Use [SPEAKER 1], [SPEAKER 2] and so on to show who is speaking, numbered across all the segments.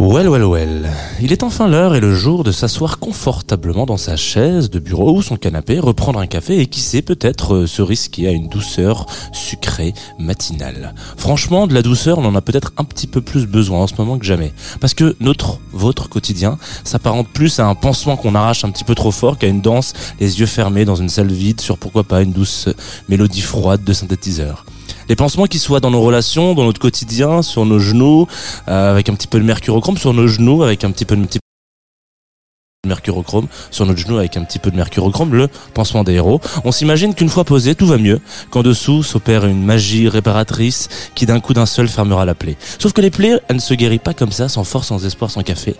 [SPEAKER 1] Well, well, well. Il est enfin l'heure et le jour de s'asseoir confortablement dans sa chaise de bureau ou son canapé, reprendre un café et qui sait peut-être euh, se risquer à une douceur sucrée matinale. Franchement, de la douceur, on en a peut-être un petit peu plus besoin en ce moment que jamais. Parce que notre, votre quotidien, s'apparente plus à un pansement qu'on arrache un petit peu trop fort qu'à une danse les yeux fermés dans une salle vide sur pourquoi pas une douce mélodie froide de synthétiseur les pansements qui soient dans nos relations, dans notre quotidien, sur nos genoux, euh, avec un petit peu de mercurochrome, sur nos genoux, avec un petit peu de mercurochrome, sur notre genou avec un petit peu de mercurochrome, le pansement des héros. On s'imagine qu'une fois posé, tout va mieux, qu'en dessous s'opère une magie réparatrice qui d'un coup d'un seul fermera la plaie. Sauf que les plaies, elles ne se guérissent pas comme ça, sans force, sans espoir, sans café.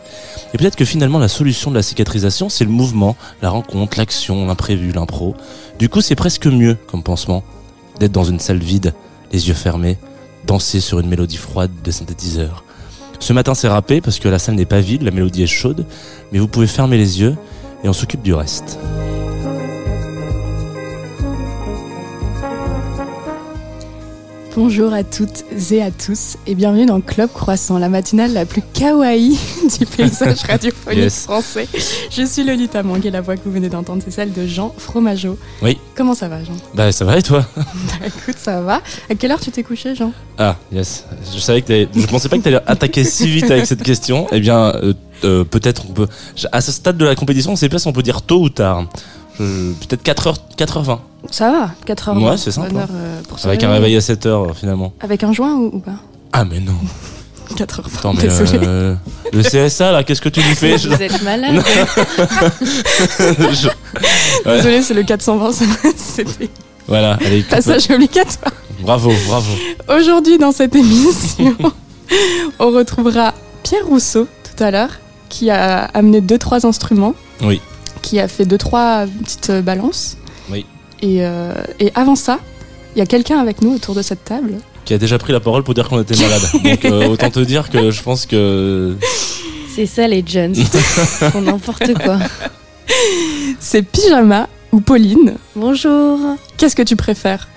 [SPEAKER 1] Et peut-être que finalement la solution de la cicatrisation, c'est le mouvement, la rencontre, l'action, l'imprévu, l'impro. Du coup, c'est presque mieux comme pansement d'être dans une salle vide les yeux fermés, danser sur une mélodie froide de synthétiseur. Ce matin c'est râpé parce que la salle n'est pas vide, la mélodie est chaude, mais vous pouvez fermer les yeux et on s'occupe du reste.
[SPEAKER 2] Bonjour à toutes et à tous et bienvenue dans Club Croissant, la matinale la plus kawaii du paysage radiophonique
[SPEAKER 1] Yes.
[SPEAKER 2] français. Je suis Lolita Mang et la voix que vous venez d'entendre c'est celle de Jean Fromageau.
[SPEAKER 1] Oui.
[SPEAKER 2] Comment ça va Jean?
[SPEAKER 1] Bah ça va et toi?
[SPEAKER 2] Bah écoute ça va. À quelle heure tu t'es couché Jean?
[SPEAKER 1] Ah yes, je savais que je pensais pas que t'allais attaquer si vite avec cette question. Eh bien euh, euh, peut-être on peut à ce stade de la compétition, on sait pas si on peut dire tôt ou tard. Je- Peut-être 4h 4h20
[SPEAKER 2] Ça va 4 heures.
[SPEAKER 1] Ouais, c'est sympa.
[SPEAKER 2] Heure, euh, pour
[SPEAKER 1] avec un réveil à 7h finalement.
[SPEAKER 2] Avec un joint ou, ou pas?
[SPEAKER 1] Ah mais non.
[SPEAKER 2] 4 heures.
[SPEAKER 1] Attends mais euh, le CSA là, qu'est-ce que tu lui fais Je-
[SPEAKER 3] Vous êtes malade.
[SPEAKER 1] je- Ouais.
[SPEAKER 2] Désolé c'est le 420, c'était
[SPEAKER 1] Voilà, allez, coupe.
[SPEAKER 2] passage obligatoire.
[SPEAKER 1] bravo, bravo.
[SPEAKER 2] Aujourd'hui, dans cette émission, on retrouvera Pierre Rousseau tout à l'heure, qui a amené deux trois instruments,
[SPEAKER 1] Oui.
[SPEAKER 2] Qui a fait deux trois petites euh, balances.
[SPEAKER 1] Oui.
[SPEAKER 2] Et, euh, et avant ça, il y a quelqu'un avec nous autour de cette table.
[SPEAKER 1] Qui a déjà pris la parole pour dire qu'on était malade. Donc euh, autant te dire que je pense que
[SPEAKER 3] C'est ça les Jones. Ils font n'importe quoi.
[SPEAKER 2] C'est Pyjama ou Pauline.
[SPEAKER 3] Bonjour.
[SPEAKER 2] Qu'est-ce que tu préfères?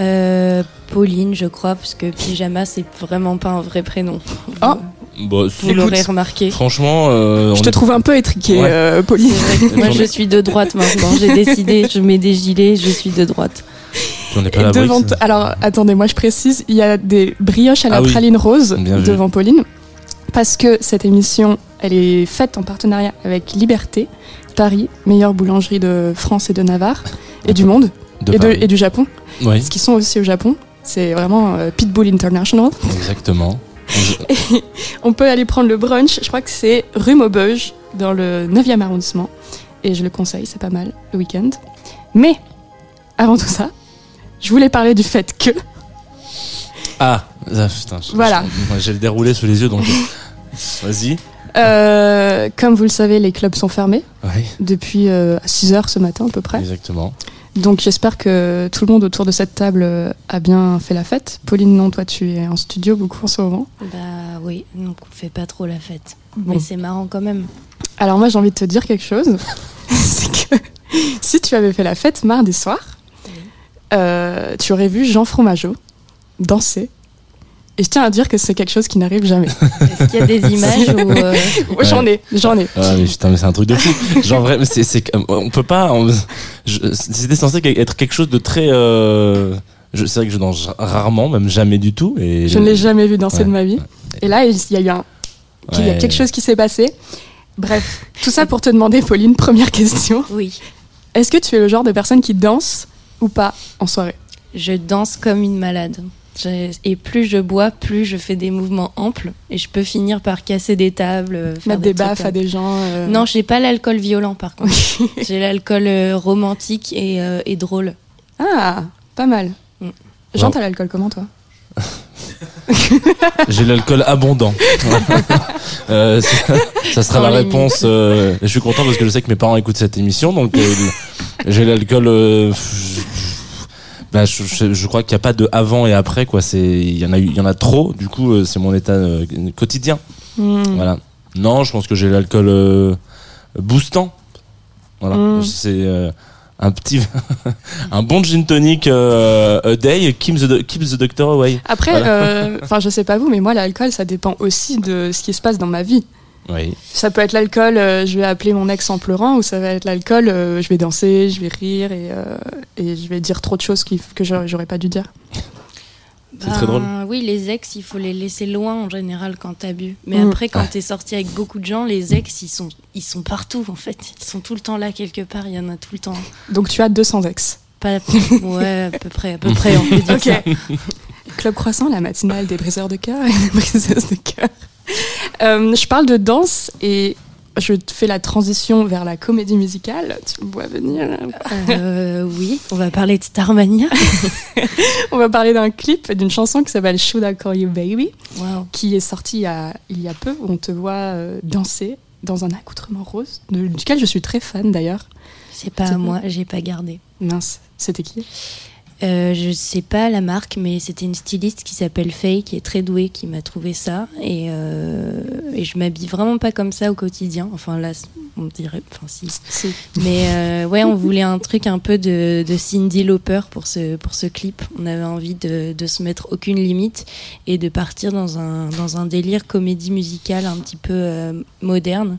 [SPEAKER 3] Euh, Pauline, je crois, parce que pyjama, c'est vraiment pas un vrai prénom.
[SPEAKER 2] Oh.
[SPEAKER 1] Bon,
[SPEAKER 3] Vous l'aurez remarqué.
[SPEAKER 1] franchement, euh,
[SPEAKER 2] Je te
[SPEAKER 1] est-
[SPEAKER 2] trouve un peu étriqué,
[SPEAKER 1] Ouais.
[SPEAKER 2] euh, Pauline.
[SPEAKER 3] Moi, je suis de droite maintenant. J'ai décidé, je mets des gilets, je suis de droite.
[SPEAKER 1] on est pas à
[SPEAKER 2] devant alors, attendez, moi je précise, il y a des brioches à la
[SPEAKER 1] Ah oui.
[SPEAKER 2] praline rose
[SPEAKER 1] Bien vu.
[SPEAKER 2] devant Pauline, parce que cette émission, elle est faite en partenariat avec Liberté, Paris, meilleure boulangerie de France et de Navarre, et du monde,
[SPEAKER 1] de
[SPEAKER 2] et, de-
[SPEAKER 1] Paris.
[SPEAKER 2] et du Japon,
[SPEAKER 1] Oui,
[SPEAKER 2] parce qu'ils sont aussi au Japon. C'est vraiment euh, Pitbull International.
[SPEAKER 1] exactement.
[SPEAKER 2] On peut aller prendre le brunch, je crois que c'est rue Maubeuge, dans le 9e arrondissement, et je le conseille, c'est pas mal, le week-end. Mais, avant tout ça, je voulais parler du fait que
[SPEAKER 1] Ah, ah, putain,
[SPEAKER 2] Voilà.
[SPEAKER 1] J'ai le déroulé sous les yeux donc. Vas-y.
[SPEAKER 2] Euh, comme vous le savez, les clubs sont fermés
[SPEAKER 1] Oui,
[SPEAKER 2] depuis euh, 6 heures ce matin à peu près.
[SPEAKER 1] exactement.
[SPEAKER 2] Donc j'espère que tout le monde autour de cette table euh, a bien fait la fête. Pauline, non, toi tu es en studio beaucoup en ce moment.
[SPEAKER 3] Bah oui, donc on fait pas trop la fête.
[SPEAKER 2] Bon.
[SPEAKER 3] Mais c'est marrant quand même.
[SPEAKER 2] Alors moi j'ai envie de te dire quelque chose. C'est que si tu avais fait la fête mardi soir, euh, tu aurais vu Jean Fromageau danser. Et je tiens à dire que c'est quelque chose qui n'arrive jamais.
[SPEAKER 3] Est-ce qu'il y a des images où euh,
[SPEAKER 2] J'en ai, j'en ai.
[SPEAKER 1] Ah mais putain mais c'est un truc de fou. Genre vrai, mais c'est c'est on peut pas. on- je- C'était censé être quelque chose de très. euh, je- C'est vrai que je danse rarement, même jamais du tout. Et
[SPEAKER 2] Je ne l'ai jamais vu danser
[SPEAKER 1] Ouais.
[SPEAKER 2] de ma vie. Et là, il y a eu un qu'il y a quelque chose qui s'est passé. Bref, tout ça pour te demander, Pauline, première question.
[SPEAKER 3] Oui,
[SPEAKER 2] Est-ce que tu es le genre de personne qui danse ou pas en soirée?
[SPEAKER 3] Je danse comme une malade. Je- Et plus je bois, plus je fais des mouvements amples. Et je peux finir par casser des tables. euh, faire
[SPEAKER 2] Mettre des baffes à des gens euh,
[SPEAKER 3] Non, j'ai pas l'alcool violent par contre. j'ai l'alcool euh, romantique et, euh, et drôle.
[SPEAKER 2] Ah, pas mal.
[SPEAKER 3] Mm.
[SPEAKER 2] Jean, t'as l'alcool comment toi
[SPEAKER 1] J'ai l'alcool abondant. Euh, ça, ça sera
[SPEAKER 3] Sans
[SPEAKER 1] la
[SPEAKER 3] limite.
[SPEAKER 1] réponse. euh, je suis content parce que je sais que mes parents écoutent cette émission, donc euh, j'ai l'alcool. Bah, je, je- je crois qu'il n'y a pas de avant et après quoi. C'est il y en a il y en a trop. Du coup, euh, c'est mon état euh, quotidien.
[SPEAKER 2] Hmm.
[SPEAKER 1] Voilà. Non, je pense que j'ai l'alcool euh, boostant. Voilà.
[SPEAKER 2] Mm.
[SPEAKER 1] C'est euh, un petit, un bon gin tonic euh, a day keeps the, keeps the doctor away.
[SPEAKER 2] Après,
[SPEAKER 1] Voilà.
[SPEAKER 2] euh, enfin, je sais pas vous, mais moi, l'alcool, ça dépend aussi de ce qui se passe dans ma vie.
[SPEAKER 1] Oui.
[SPEAKER 2] Ça peut être l'alcool, euh, je vais appeler mon ex en pleurant, ou ça va être l'alcool, euh, je vais danser, je vais rire et, euh, et je vais dire trop de choses qui- que j'aurais pas dû dire.
[SPEAKER 1] C'est très drôle.
[SPEAKER 3] Ben, Oui, les ex, il faut les laisser loin en général quand t'as bu. Mais
[SPEAKER 2] Mm.
[SPEAKER 3] après, quand t'es sorti avec beaucoup de gens, les ex, ils sont, ils sont partout en fait. Ils sont tout le temps là quelque part. Il y en a tout le temps.
[SPEAKER 2] Donc tu as 200 ex.
[SPEAKER 3] Pas, ouais, à peu près, à peu près. On peut dire
[SPEAKER 2] Ok.
[SPEAKER 3] ça.
[SPEAKER 2] Club Croissant, la matinale des briseurs de cœur et des briseuses de cœur. Euh, je parle de danse et je fais la transition vers la comédie musicale. Tu me vois venir.
[SPEAKER 3] Euh, oui, on va parler de Starmania.
[SPEAKER 2] On va parler d'un clip, d'une chanson qui s'appelle Should I Call You Baby, qui est sortie il y a, il y a peu, on te voit euh, danser dans un accoutrement rose, de- duquel je suis très fan d'ailleurs.
[SPEAKER 3] C'est pas à moi, j'ai pas gardé.
[SPEAKER 2] Mince, c'était qui?
[SPEAKER 3] Euh, je sais pas la marque, mais c'était une styliste qui s'appelle Faye, qui est très douée, qui m'a trouvé ça. Et, euh, et je m'habille vraiment pas comme ça au quotidien. Enfin là, on dirait, enfin si. Mais euh, ouais, on voulait un truc un peu de, de Cindy Lauper pour ce, pour ce clip. On avait envie de, de se mettre aucune limite et de partir dans un, dans un délire comédie musicale un petit peu euh, moderne.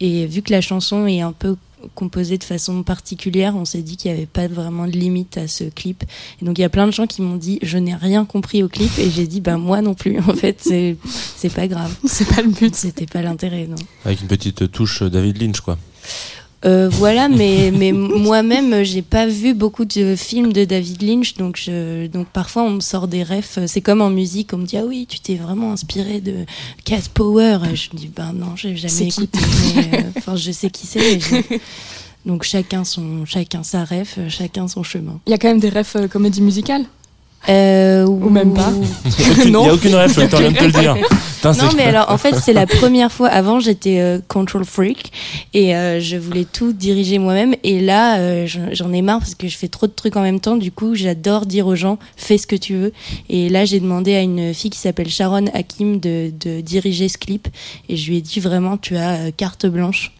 [SPEAKER 3] Et vu que la chanson est un peu composée de façon particulière, on s'est dit qu'il n'y avait pas vraiment de limite à ce clip. Et donc il y a plein de gens qui m'ont dit je n'ai rien compris au clip et j'ai dit ben moi non plus. En fait, c'est c'est pas grave.
[SPEAKER 2] C'est pas le but.
[SPEAKER 3] C'était pas l'intérêt, non.
[SPEAKER 1] Avec une petite touche David Lynch, quoi.
[SPEAKER 3] Euh, voilà, mais, mais moi-même, j'ai pas vu beaucoup de films de David Lynch, donc, je, donc parfois on me sort des refs. C'est comme en musique, on me dit ah oui, tu t'es vraiment inspiré de Cat Power. Et je me dis ben non, j'ai jamais écouté. euh, Enfin, je sais qui c'est. Donc chacun son, chacun sa ref, chacun son chemin.
[SPEAKER 2] Il y a quand même des refs euh, comédie musicale?
[SPEAKER 3] Euh,
[SPEAKER 2] Ou même pas.
[SPEAKER 1] Il n'y a aucune ref, le temps vient de te le dire. Putain,
[SPEAKER 3] Non, mais alors en fait, c'est la première fois. Avant, j'étais euh, control freak et euh, je voulais tout diriger moi-même. Et là, euh, j'en j'en ai marre parce que je fais trop de trucs en même temps. Du coup, j'adore dire aux gens fais ce que tu veux. Et là, j'ai demandé à une fille qui s'appelle Sharon Hakim de, de diriger ce clip. Et je lui ai dit vraiment, tu as euh, carte blanche.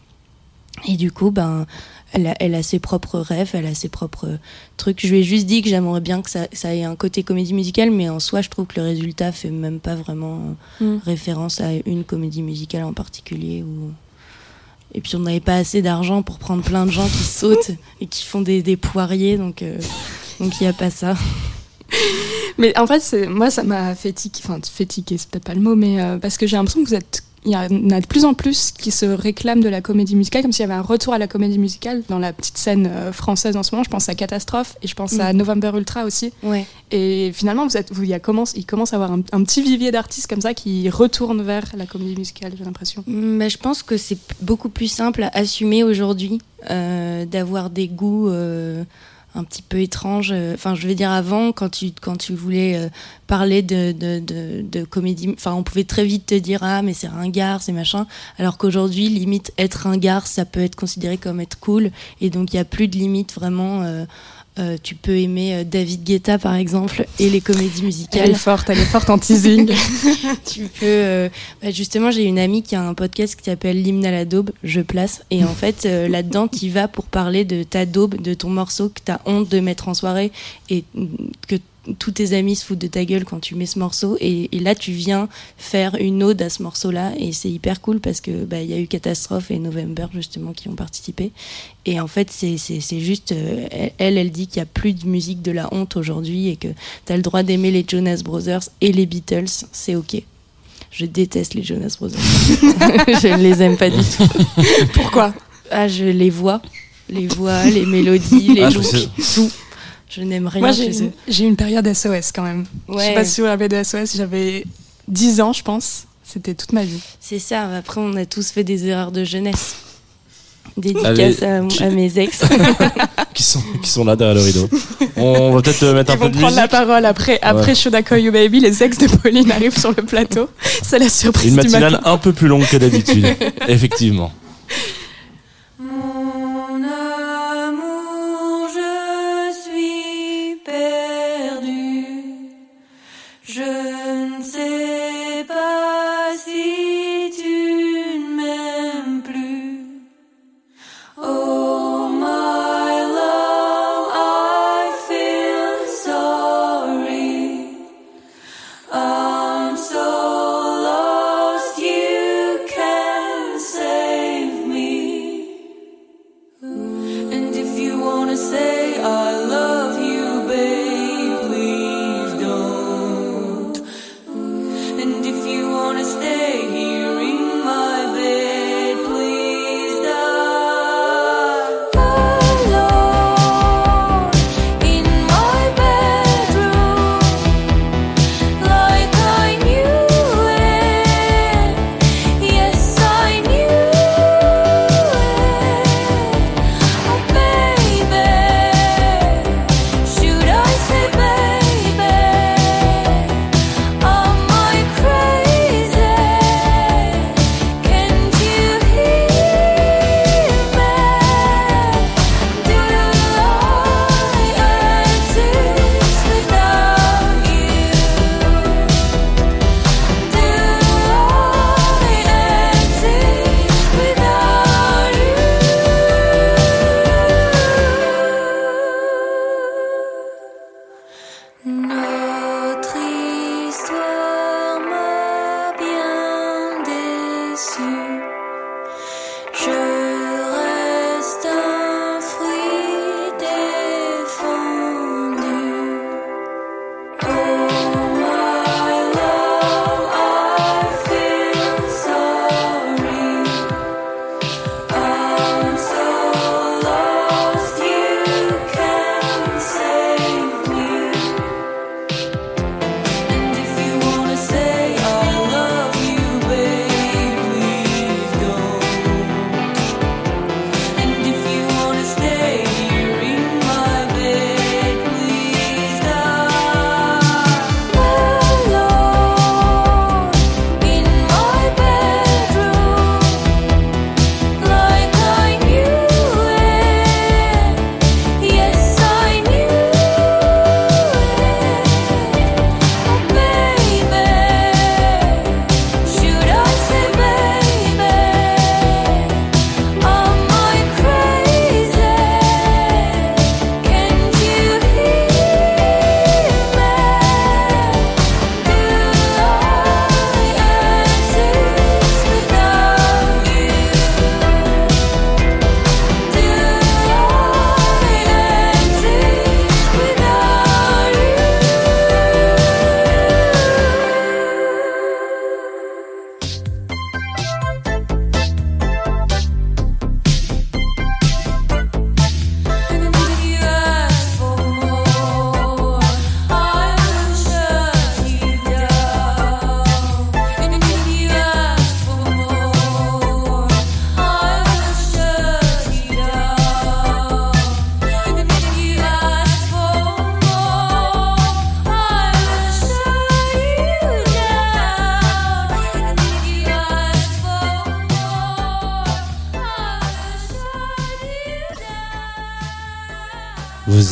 [SPEAKER 3] Et du coup, ben. Elle a, elle a ses propres rêves, elle a ses propres trucs. Je lui ai juste dit que j'aimerais bien que ça, ça ait un côté comédie musicale, mais en soi, je trouve que le résultat fait même pas vraiment
[SPEAKER 2] Mm.
[SPEAKER 3] référence à une comédie musicale en particulier. Ou... Et puis on n'avait pas assez d'argent pour prendre plein de gens qui sautent et qui font des, des poiriers, donc euh, donc il n'y a pas ça.
[SPEAKER 2] Mais en fait, moi, ça m'a fait tiquer. Enfin, fait tiquer, c'est peut-être pas le mot, mais euh, parce que j'ai l'impression que vous êtes. Il y en a de plus en plus qui se réclament de la comédie musicale, comme s'il y avait un retour à la comédie musicale dans la petite scène euh, française en ce moment. Je pense à Catastrophe et je pense à
[SPEAKER 3] Mm.
[SPEAKER 2] November Ultra aussi.
[SPEAKER 3] Ouais.
[SPEAKER 2] Et finalement, vous êtes, vous, il, y a commence, il commence à avoir un, un petit vivier d'artistes comme ça qui retournent vers la comédie musicale, j'ai l'impression.
[SPEAKER 3] Mm, bah, je pense que c'est beaucoup plus simple à assumer aujourd'hui euh, d'avoir des goûts euh, un petit peu étranges. Euh, Enfin, je veux dire, avant, quand tu, quand tu voulais euh, parler de, de, de, de comédie, enfin, on pouvait très vite te dire Ah, mais c'est ringard, c'est machin. Alors qu'aujourd'hui, limite, être ringard, ça peut être considéré comme être cool. Et donc, il n'y a plus de limite vraiment. euh, euh, tu peux aimer euh, David Guetta, par exemple, et les comédies
[SPEAKER 2] Elle est
[SPEAKER 3] musicales.
[SPEAKER 2] forte, elle est forte en teasing.
[SPEAKER 3] Tu peux. euh, bah, justement, j'ai une amie qui a un podcast qui s'appelle L'hymne à la daube, je place. Et en fait, euh, là-dedans, tu vas pour parler de ta daube, de ton morceau que tu as honte de mettre en soirée et que tous tes amis se foutent de ta gueule quand tu mets ce morceau. Et, et là, tu viens faire une ode à ce morceau-là. Et c'est hyper cool parce que bah, il y a eu Catastrophe et November, justement, qui ont participé. Et en fait, c'est c'est- c'est juste. euh, elle, elle dit qu'il n'y a plus de musique de la honte aujourd'hui et que tu as le droit d'aimer les Jonas Brothers et les Beatles. C'est OK. Je déteste les Jonas Brothers. je ne les aime pas du tout.
[SPEAKER 2] Pourquoi?
[SPEAKER 3] Ah, je les vois. Les voix, les mélodies, les
[SPEAKER 1] Ah,
[SPEAKER 3] looks, tout. Je n'aime rien
[SPEAKER 2] Moi,
[SPEAKER 3] chez
[SPEAKER 2] j'ai
[SPEAKER 3] eux.
[SPEAKER 2] j'ai eu une période SOS quand même. Je sais
[SPEAKER 3] Ouais.
[SPEAKER 2] pas si vous avez de SOS, j'avais 10 ans, je pense. C'était toute ma vie.
[SPEAKER 3] C'est ça. Après, on a tous fait des erreurs de jeunesse. Dédicace à,
[SPEAKER 1] Allez,
[SPEAKER 3] à mes ex.
[SPEAKER 1] qui sont, qui sont là derrière le rideau. On va peut-être mettre un
[SPEAKER 2] Ils
[SPEAKER 1] peu
[SPEAKER 2] vont
[SPEAKER 1] de
[SPEAKER 2] prendre la
[SPEAKER 1] musique.
[SPEAKER 2] parole après. Après Should I Call You Baby, les ex de Pauline arrivent sur le plateau. C'est la surprise
[SPEAKER 1] Une
[SPEAKER 2] du
[SPEAKER 1] matinale
[SPEAKER 2] matin.
[SPEAKER 1] un peu plus longue que d'habitude. Effectivement.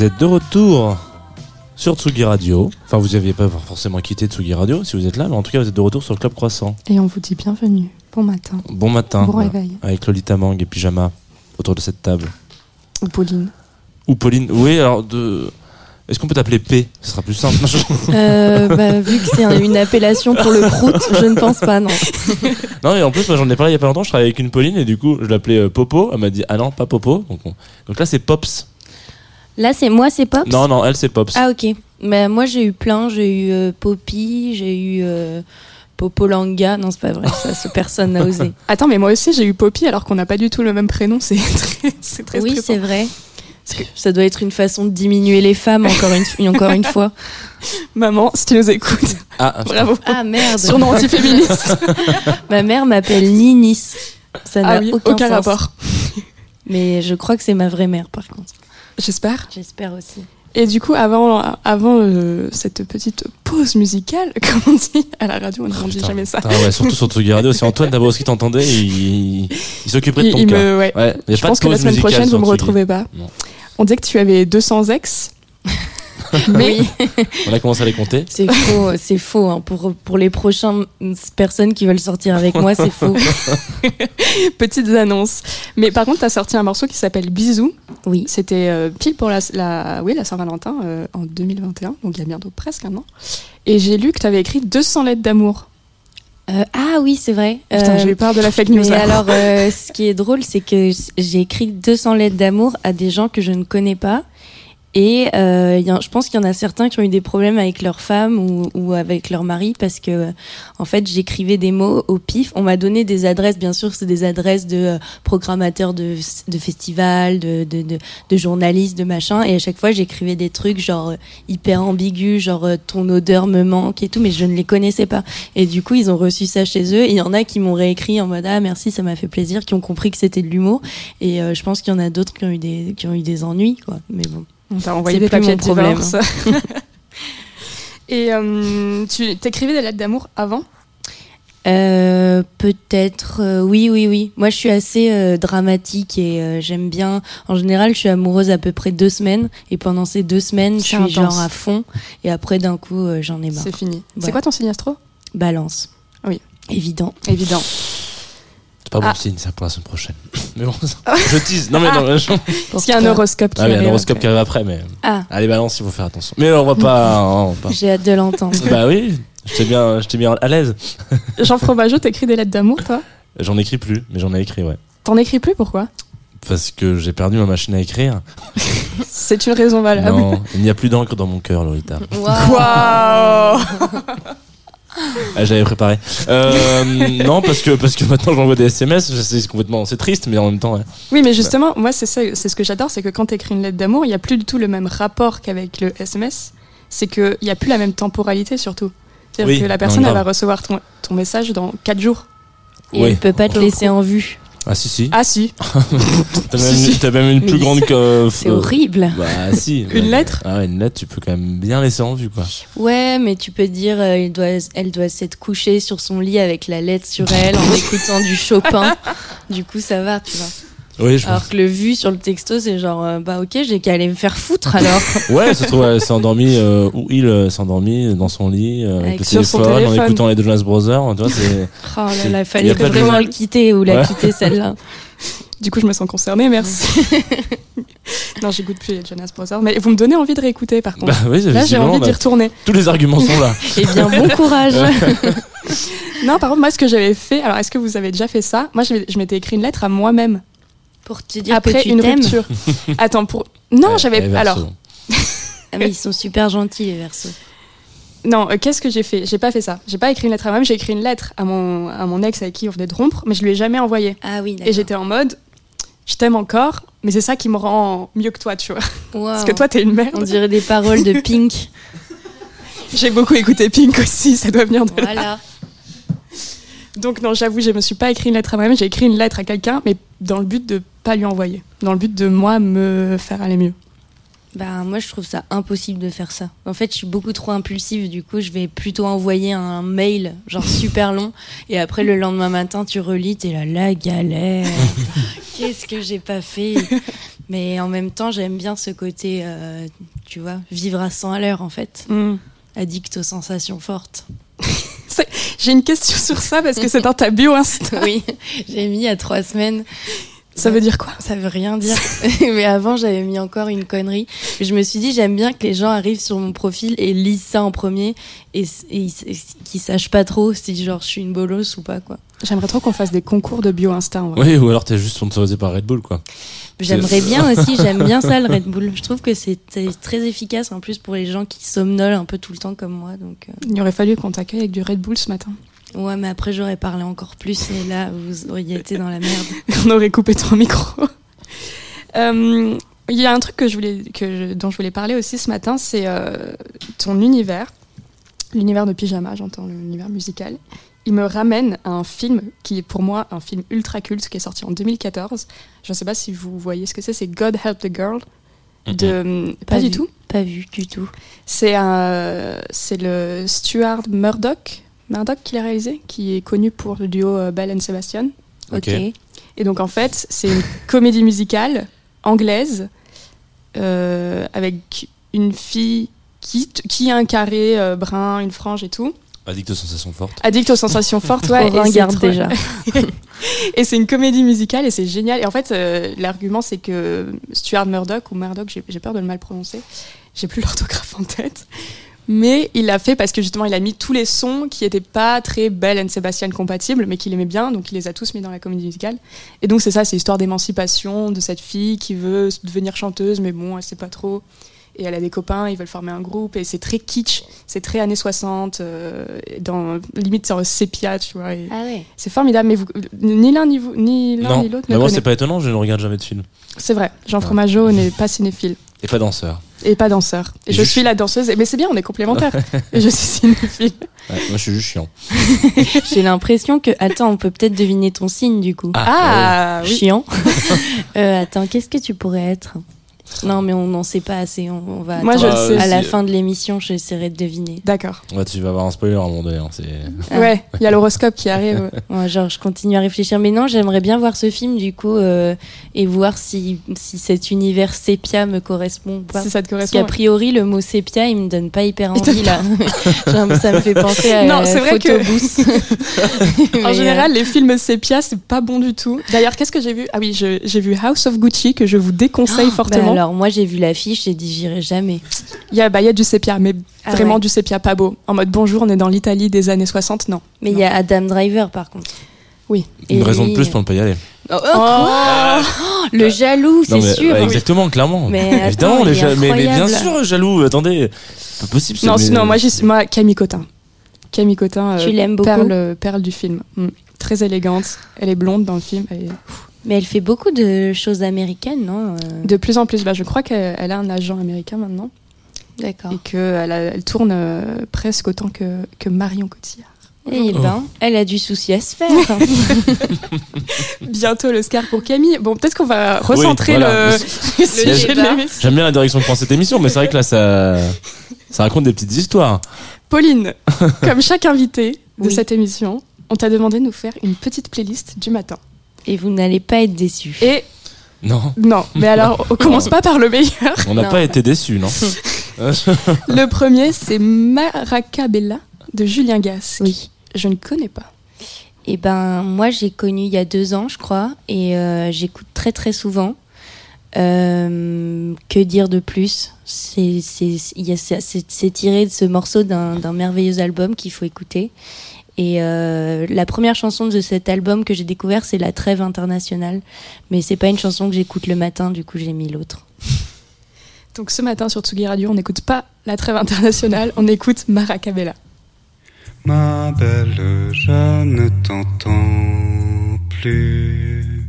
[SPEAKER 1] Vous êtes de retour sur Tsugi Radio. Enfin, vous n'aviez pas forcément quitté Tsugi Radio si vous êtes là, mais en tout cas, vous êtes de retour sur le Club Croissant.
[SPEAKER 2] Et on vous dit bienvenue. Bon matin.
[SPEAKER 1] Bon matin.
[SPEAKER 2] Bon réveil.
[SPEAKER 1] Avec Lolita Mang et Pyjama autour de cette table.
[SPEAKER 2] Ou Pauline.
[SPEAKER 1] Ou Pauline. Oui, alors de. Est-ce qu'on peut t'appeler P? Ce sera plus simple.
[SPEAKER 3] Euh, bah, vu que c'est un- une appellation pour le prout, je ne pense pas, non.
[SPEAKER 1] non, et en plus, moi j'en ai parlé il y a pas longtemps. Je travaillais avec une Pauline et du coup, je l'appelais euh, Popo. Elle m'a dit Ah non, pas Popo. Donc, on- donc là, c'est Pops.
[SPEAKER 3] Là, c'est moi, c'est Pops?
[SPEAKER 1] Non, non, elle, c'est Pops.
[SPEAKER 3] Ah, ok. Mais moi, j'ai eu plein. J'ai eu euh, Poppy, j'ai eu euh, Popolanga. Non, c'est pas vrai, ça, ce personne n'a osé.
[SPEAKER 2] Attends, mais moi aussi j'ai eu Poppy alors qu'on n'a pas du tout le même prénom. C'est très, c'est très
[SPEAKER 3] oui, c'est vrai. Que ça doit être une façon de diminuer les femmes, encore une, encore une fois.
[SPEAKER 2] Maman, si tu nous écoutes,
[SPEAKER 1] Ah,
[SPEAKER 2] bravo.
[SPEAKER 3] Ah merde
[SPEAKER 2] Surnom antiféministe.
[SPEAKER 3] Ma mère m'appelle Ninis. Ça n'a
[SPEAKER 2] ah oui,
[SPEAKER 3] aucun,
[SPEAKER 2] aucun,
[SPEAKER 3] sens.
[SPEAKER 2] rapport.
[SPEAKER 3] Mais je crois que c'est ma vraie mère, par contre.
[SPEAKER 2] J'espère.
[SPEAKER 3] J'espère aussi.
[SPEAKER 2] Et du coup, avant, avant euh, cette petite pause musicale, comme on dit à la radio, on ne dit
[SPEAKER 1] Putain.
[SPEAKER 2] jamais ça.
[SPEAKER 1] Putain, ouais, surtout sur Tsugi Radio. Si Antoine Dabrowski t'entendait, il, il s'occuperait de ton
[SPEAKER 2] il
[SPEAKER 1] cas.
[SPEAKER 2] me- ouais. Je
[SPEAKER 1] pas
[SPEAKER 2] pense que la semaine prochaine, vous
[SPEAKER 1] sur
[SPEAKER 2] me retrouvez pas.
[SPEAKER 1] Non.
[SPEAKER 2] On dit que tu avais 200 ex. Mais
[SPEAKER 1] On a commencé à les compter.
[SPEAKER 3] C'est faux, c'est faux. hein. Pour, pour les prochaines personnes qui veulent sortir avec moi, c'est faux.
[SPEAKER 2] petites annonces. Mais par contre, tu as sorti un morceau qui s'appelle Bisous.
[SPEAKER 3] Oui.
[SPEAKER 2] C'était euh, pile pour la, la, oui, la Saint-Valentin euh, en 2021, donc il y a bientôt presque un an. Et j'ai lu que tu avais écrit 200 lettres d'amour.
[SPEAKER 3] Euh, ah oui, c'est vrai.
[SPEAKER 2] Putain,
[SPEAKER 3] Euh,
[SPEAKER 2] j'ai eu peur de la fake news.
[SPEAKER 3] Mais alors, euh, ce qui est drôle, c'est que j'ai écrit 200 lettres d'amour à des gens que je ne connais pas. Et euh, je pense qu'il y en a certains qui ont eu des problèmes avec leur femme ou, ou avec leur mari parce que, euh, en fait, j'écrivais des mots au pif. On m'a donné des adresses, bien sûr, c'est des adresses de euh, programmateurs de, de festivals, de, de, de, de journalistes, de machin. Et à chaque fois, j'écrivais des trucs genre euh, hyper ambigus, genre euh, ton odeur me manque et tout, mais je ne les connaissais pas. Et du coup, ils ont reçu ça chez eux. Il y en a qui m'ont réécrit en mode ah merci, ça m'a fait plaisir, qui ont compris que c'était de l'humour. Et euh, je pense qu'il y en a d'autres qui ont eu des qui ont eu des ennuis quoi. Mais bon.
[SPEAKER 2] On t'a envoyé des papiers de divorce. Et euh, tu t'écrivais des lettres d'amour avant?
[SPEAKER 3] Euh, peut-être euh, oui oui oui. Moi je suis assez euh, dramatique et j'aime bien. En général, je suis amoureuse à peu près deux semaines et pendant ces deux semaines, je suis
[SPEAKER 2] intense.
[SPEAKER 3] genre à fond et après d'un coup j'en ai marre.
[SPEAKER 2] C'est fini.
[SPEAKER 3] Ouais.
[SPEAKER 2] C'est quoi ton signe astro?
[SPEAKER 3] Balance.
[SPEAKER 2] Oui.
[SPEAKER 3] Évident.
[SPEAKER 2] Évident.
[SPEAKER 1] Pas bon
[SPEAKER 2] Ah.
[SPEAKER 1] signe, ça pour la semaine prochaine. Mais bon, je tease. Non, mais non, je-
[SPEAKER 2] Parce qu'il y a un horoscope qui
[SPEAKER 1] Ah, il y a un horoscope qui arrive après, mais.
[SPEAKER 3] Ah,
[SPEAKER 1] Allez, balance, il faut faire attention. Mais on va pas. on va pas-
[SPEAKER 3] j'ai hâte de l'entendre.
[SPEAKER 1] Bah oui, j'étais bien, j'étais bien à l'aise.
[SPEAKER 2] Jean Fromageau, t'écris des lettres d'amour, toi?
[SPEAKER 1] J'en écris plus, mais j'en ai écrit, ouais.
[SPEAKER 2] T'en écris plus, pourquoi?
[SPEAKER 1] Parce que j'ai perdu ma machine à écrire.
[SPEAKER 2] C'est une raison valable.
[SPEAKER 1] Non, il n'y a plus d'encre dans mon cœur, Lolita.
[SPEAKER 2] Waouh
[SPEAKER 1] Ah, J'avais préparé. Euh, non, parce que parce que maintenant j'envoie des SMS. C'est complètement, c'est triste, mais en même temps, ouais.
[SPEAKER 2] Oui, mais justement, moi, c'est ça, c'est ce que j'adore, c'est que quand t'écris une lettre d'amour, il n'y a plus du tout le même rapport qu'avec le SMS. C'est qu'il n'y a plus la même temporalité, surtout. C'est-à-dire
[SPEAKER 1] Oui,
[SPEAKER 2] que la personne, elle va recevoir ton, ton message dans 4 jours.
[SPEAKER 3] Et
[SPEAKER 1] Oui.
[SPEAKER 3] elle peut pas te laisser en vue.
[SPEAKER 1] Ah si si.
[SPEAKER 2] Ah, si
[SPEAKER 1] T'as même,
[SPEAKER 2] si.
[SPEAKER 1] t'as même une
[SPEAKER 3] Mais
[SPEAKER 1] plus grande que.
[SPEAKER 3] C'est horrible.
[SPEAKER 1] Bah si.
[SPEAKER 2] Une lettre
[SPEAKER 1] Ah ouais, une lettre, tu peux quand même bien laisser en vue, quoi.
[SPEAKER 3] Ouais, mais tu peux dire, euh, il doit, elle doit s'être couchée sur son lit avec la lettre sur elle en écoutant du Chopin. Du coup, ça va, tu vois.
[SPEAKER 1] Oui, je
[SPEAKER 3] Alors que le vu sur le texto, c'est genre, euh, bah ok, j'ai qu'à aller me faire foutre alors.
[SPEAKER 1] Ouais, se trouve, elle s'est endormie, euh, ou il euh, s'est endormi dans son lit, euh, avec,
[SPEAKER 3] Avec-
[SPEAKER 1] le
[SPEAKER 2] sur son
[SPEAKER 1] téléphone, en écoutant les Jonas Brothers, tu vois, c'est...
[SPEAKER 3] Oh là là, fallait
[SPEAKER 1] de-
[SPEAKER 3] vraiment le quitter ou la
[SPEAKER 1] Ouais.
[SPEAKER 3] quitter celle-là.
[SPEAKER 2] Du coup, je me sens concernée, merci. non, j'écoute plus les Jonas Brothers, mais vous me donnez envie de réécouter, par contre.
[SPEAKER 1] Bah oui,
[SPEAKER 2] Là, j'ai envie d'y
[SPEAKER 1] bah,
[SPEAKER 2] retourner.
[SPEAKER 1] tous les arguments sont là.
[SPEAKER 3] Eh bien, bon courage.
[SPEAKER 2] Non, par contre, moi, ce que j'avais fait, alors est-ce que vous avez déjà fait ça? Moi, je, je m'étais écrit une lettre à moi-même
[SPEAKER 3] Pour te dire
[SPEAKER 2] après
[SPEAKER 3] que tu
[SPEAKER 2] une
[SPEAKER 3] t'aimes.
[SPEAKER 2] rupture. Attends, pour. Non, j'avais. Alors,
[SPEAKER 3] Ah, mais ils sont super gentils, les versos.
[SPEAKER 2] non, euh, qu'est-ce que j'ai fait? J'ai pas fait ça. J'ai pas écrit une lettre à moi-même, j'ai écrit une lettre à mon, à mon ex avec qui on venait de rompre, mais je lui ai jamais envoyé.
[SPEAKER 3] Ah oui,
[SPEAKER 2] Et j'étais en mode, je t'aime encore, mais c'est ça qui me rend mieux que toi, tu vois. Parce que toi, t'es une
[SPEAKER 3] on
[SPEAKER 2] merde.
[SPEAKER 3] dirait des paroles de Pink.
[SPEAKER 2] J'ai beaucoup écouté Pink aussi, ça doit venir de là. Donc, non, j'avoue, je me suis pas écrit une lettre à moi-même, j'ai écrit une lettre à quelqu'un, mais dans le but de pas lui envoyer. Dans le but de moi me faire aller mieux.
[SPEAKER 3] Bah moi je trouve ça impossible de faire ça. En fait je suis beaucoup trop impulsive du coup je vais plutôt envoyer un mail genre super long et après le lendemain matin tu relis t'es là la galère. Qu'est-ce que j'ai pas fait? Mais en même temps j'aime bien ce côté euh, tu vois vivre à 100 à l'heure en fait.
[SPEAKER 2] Hmm.
[SPEAKER 3] Addict aux sensations fortes.
[SPEAKER 2] J'ai une question sur ça parce que c'est dans ta bio Insta.
[SPEAKER 3] oui j'ai mis il y a trois semaines.
[SPEAKER 2] Ça veut dire quoi?
[SPEAKER 3] Ça veut rien dire. Mais avant, j'avais mis encore une connerie. Mais je me suis dit, j'aime bien que les gens arrivent sur mon profil et lisent ça en premier et, et et qu'ils sachent pas trop si genre je suis une bolosse ou pas quoi.
[SPEAKER 2] J'aimerais trop qu'on fasse des concours de bio Insta. en vrai.
[SPEAKER 1] Oui, ou alors t'es juste sponsorisé par Red Bull, quoi.
[SPEAKER 3] J'aimerais bien aussi, j'aime bien ça le Red Bull. Je trouve que c'est c'est très efficace en plus pour les gens qui somnolent un peu tout le temps comme moi. Donc euh,
[SPEAKER 2] Il aurait fallu qu'on t'accueille avec du Red Bull ce matin.
[SPEAKER 3] Ouais, mais après j'aurais parlé encore plus et là vous auriez été dans la merde.
[SPEAKER 2] On aurait coupé ton micro. Euh, Il y a un truc que je voulais, que je- dont je voulais parler aussi ce matin, c'est euh, ton univers, l'univers de pyjama, j'entends l'univers musical. Il me ramène à un film qui est pour moi un film ultra culte qui est sorti en 2014. Je ne sais pas si vous voyez ce que c'est, c'est God Help the Girl. De, pas,
[SPEAKER 3] Pas
[SPEAKER 2] du
[SPEAKER 3] vu.
[SPEAKER 2] tout.
[SPEAKER 3] Pas vu du tout.
[SPEAKER 2] C'est un, c'est le Stuart Murdoch, Murdoch qui l'a réalisé, qui est connu pour le duo euh, Belle and Sebastian.
[SPEAKER 1] Ok.
[SPEAKER 2] Et donc en fait, c'est une comédie musicale anglaise euh, avec une fille qui, qui a un carré euh, brun, une frange et tout.
[SPEAKER 1] Addict aux sensations fortes.
[SPEAKER 2] Addict aux sensations fortes, ouais. et c'est
[SPEAKER 3] ringarde
[SPEAKER 2] trop-
[SPEAKER 3] déjà.
[SPEAKER 2] Et c'est une comédie musicale et c'est génial. Et en fait, euh, l'argument c'est que Stuart Murdoch ou Murdoch, j'ai j'ai peur de le mal prononcer, j'ai plus l'orthographe en tête. Mais il l'a fait parce que justement, il a mis tous les sons qui étaient pas très Belle and Sebastian compatibles, mais qu'il aimait bien, donc il les a tous mis dans la comédie musicale. Et donc c'est ça, c'est l'histoire d'émancipation de cette fille qui veut devenir chanteuse, mais bon, elle sait pas trop. Et elle a des copains, ils veulent former un groupe, et c'est très kitsch, c'est très années 60, euh, dans limite sur sépia, tu vois. et
[SPEAKER 3] Ah ouais.
[SPEAKER 2] C'est formidable, mais vous, ni l'un ni vous, ni l'un
[SPEAKER 1] Non,
[SPEAKER 2] ni l'autre
[SPEAKER 1] mais moi c'est pas étonnant, je ne regarde jamais de film.
[SPEAKER 2] C'est vrai, Jean Fromageau n'est pas cinéphile
[SPEAKER 1] Et pas danseur.
[SPEAKER 2] et pas danseur. Et
[SPEAKER 1] Et
[SPEAKER 2] je suis la danseuse, mais c'est bien, on est complémentaires. et je suis cinéphile.
[SPEAKER 1] Ouais, moi je suis juste chiant.
[SPEAKER 3] J'ai l'impression que. Attends, on peut peut-être deviner ton signe du coup.
[SPEAKER 2] Ah, oui.
[SPEAKER 3] Chiant. Euh, attends, qu'est-ce que tu pourrais être? Non, mais on n'en sait pas assez. On, on va
[SPEAKER 2] Moi, je
[SPEAKER 3] attendre.
[SPEAKER 2] le sais.
[SPEAKER 3] À la fin de l'émission, j'essaierai de deviner.
[SPEAKER 2] D'accord.
[SPEAKER 1] Ouais, tu vas avoir un spoiler à un moment donné. hein, c'est...
[SPEAKER 3] Ah.
[SPEAKER 2] Ouais, il y a l'horoscope qui arrive.
[SPEAKER 3] Ouais, genre, je continue à réfléchir. Mais non, j'aimerais bien voir ce film du coup euh, et voir si, si cet univers sépia me correspond ou pas.
[SPEAKER 2] si ça te
[SPEAKER 3] Parce
[SPEAKER 2] correspond.
[SPEAKER 3] qu'a priori, le mot sépia, il me donne pas hyper
[SPEAKER 2] Il te
[SPEAKER 3] envie là. Genre, ça me fait penser à
[SPEAKER 2] Non, c'est vrai que-
[SPEAKER 3] Photobooth.
[SPEAKER 2] En général, les films sépia, c'est pas bon du tout. D'ailleurs, qu'est-ce que j'ai vu? Ah oui, je- j'ai vu House of Gucci que je vous déconseille
[SPEAKER 3] euh, bah
[SPEAKER 2] fortement.
[SPEAKER 3] Alors, moi, j'ai vu l'affiche, j'ai dit j'irai jamais.
[SPEAKER 2] Il y a, bah, il y a du sépia, mais
[SPEAKER 3] Ah
[SPEAKER 2] vraiment
[SPEAKER 3] ouais.
[SPEAKER 2] du sépia pas beau. En mode bonjour, on est dans l'Italie des années 60, non.
[SPEAKER 3] Mais il y a Adam Driver par contre.
[SPEAKER 2] Oui.
[SPEAKER 3] Et
[SPEAKER 1] Une raison de plus pour ne pas y aller.
[SPEAKER 3] Oh, oh, quoi Le jaloux,
[SPEAKER 1] Non,
[SPEAKER 3] c'est
[SPEAKER 1] mais,
[SPEAKER 3] sûr.
[SPEAKER 1] ouais, exactement, clairement.
[SPEAKER 3] Mais attends,
[SPEAKER 1] Évidemment,
[SPEAKER 3] il
[SPEAKER 1] les
[SPEAKER 3] est
[SPEAKER 1] ja- mais, mais bien sûr, jaloux, attendez. Pas possible.
[SPEAKER 2] Non,
[SPEAKER 1] c'est-
[SPEAKER 2] sinon, moi, moi, Camille Cotin. Camille Cotin, euh,
[SPEAKER 3] Tu l'aimes beaucoup
[SPEAKER 2] perle, perle du film. Mm. Très élégante. Elle est blonde dans le film. Elle est-
[SPEAKER 3] Mais elle fait beaucoup de choses américaines, non Euh,
[SPEAKER 2] De plus en plus, bah, je crois qu'elle elle a un agent américain maintenant.
[SPEAKER 3] D'accord.
[SPEAKER 2] Et qu'elle elle tourne euh, presque autant que, que Marion Cotillard.
[SPEAKER 3] Eh
[SPEAKER 1] Oh.
[SPEAKER 3] ben, elle a du souci à se faire.
[SPEAKER 2] Bientôt l'Oscar pour Camille. Bon, peut-être qu'on va recentrer
[SPEAKER 1] voilà.
[SPEAKER 2] le, le sujet de
[SPEAKER 3] débat.
[SPEAKER 2] l'émission.
[SPEAKER 1] J'aime bien la direction que prend cette émission, mais c'est vrai que là, ça, ça raconte des petites histoires.
[SPEAKER 2] Pauline, comme chaque invité de
[SPEAKER 3] Oui.
[SPEAKER 2] cette émission, on t'a demandé de nous faire une petite playlist du matin.
[SPEAKER 3] Et vous n'allez pas être déçus.
[SPEAKER 2] Et
[SPEAKER 1] Non,
[SPEAKER 2] non, mais alors, on commence pas par le meilleur.
[SPEAKER 1] on n'a pas été déçus, non
[SPEAKER 2] Le premier, c'est Maracabella de Julien Gasque.
[SPEAKER 3] Oui.
[SPEAKER 2] Je ne connais pas.
[SPEAKER 3] Eh ben, moi, j'ai connu il y a deux ans, je crois, et euh, j'écoute très très souvent. Euh, que dire de plus? C'est tiré de ce morceau d'un d'un merveilleux album qu'il faut écouter. Et euh, la première chanson de cet album que j'ai découvert, c'est La Trêve internationale. Mais c'est pas une chanson que j'écoute le matin, du coup j'ai mis l'autre.
[SPEAKER 2] Donc ce matin sur Tsugi Radio, on n'écoute pas la trêve internationale, on écoute Maracabella.
[SPEAKER 4] Ma belle, je ne t'entends plus.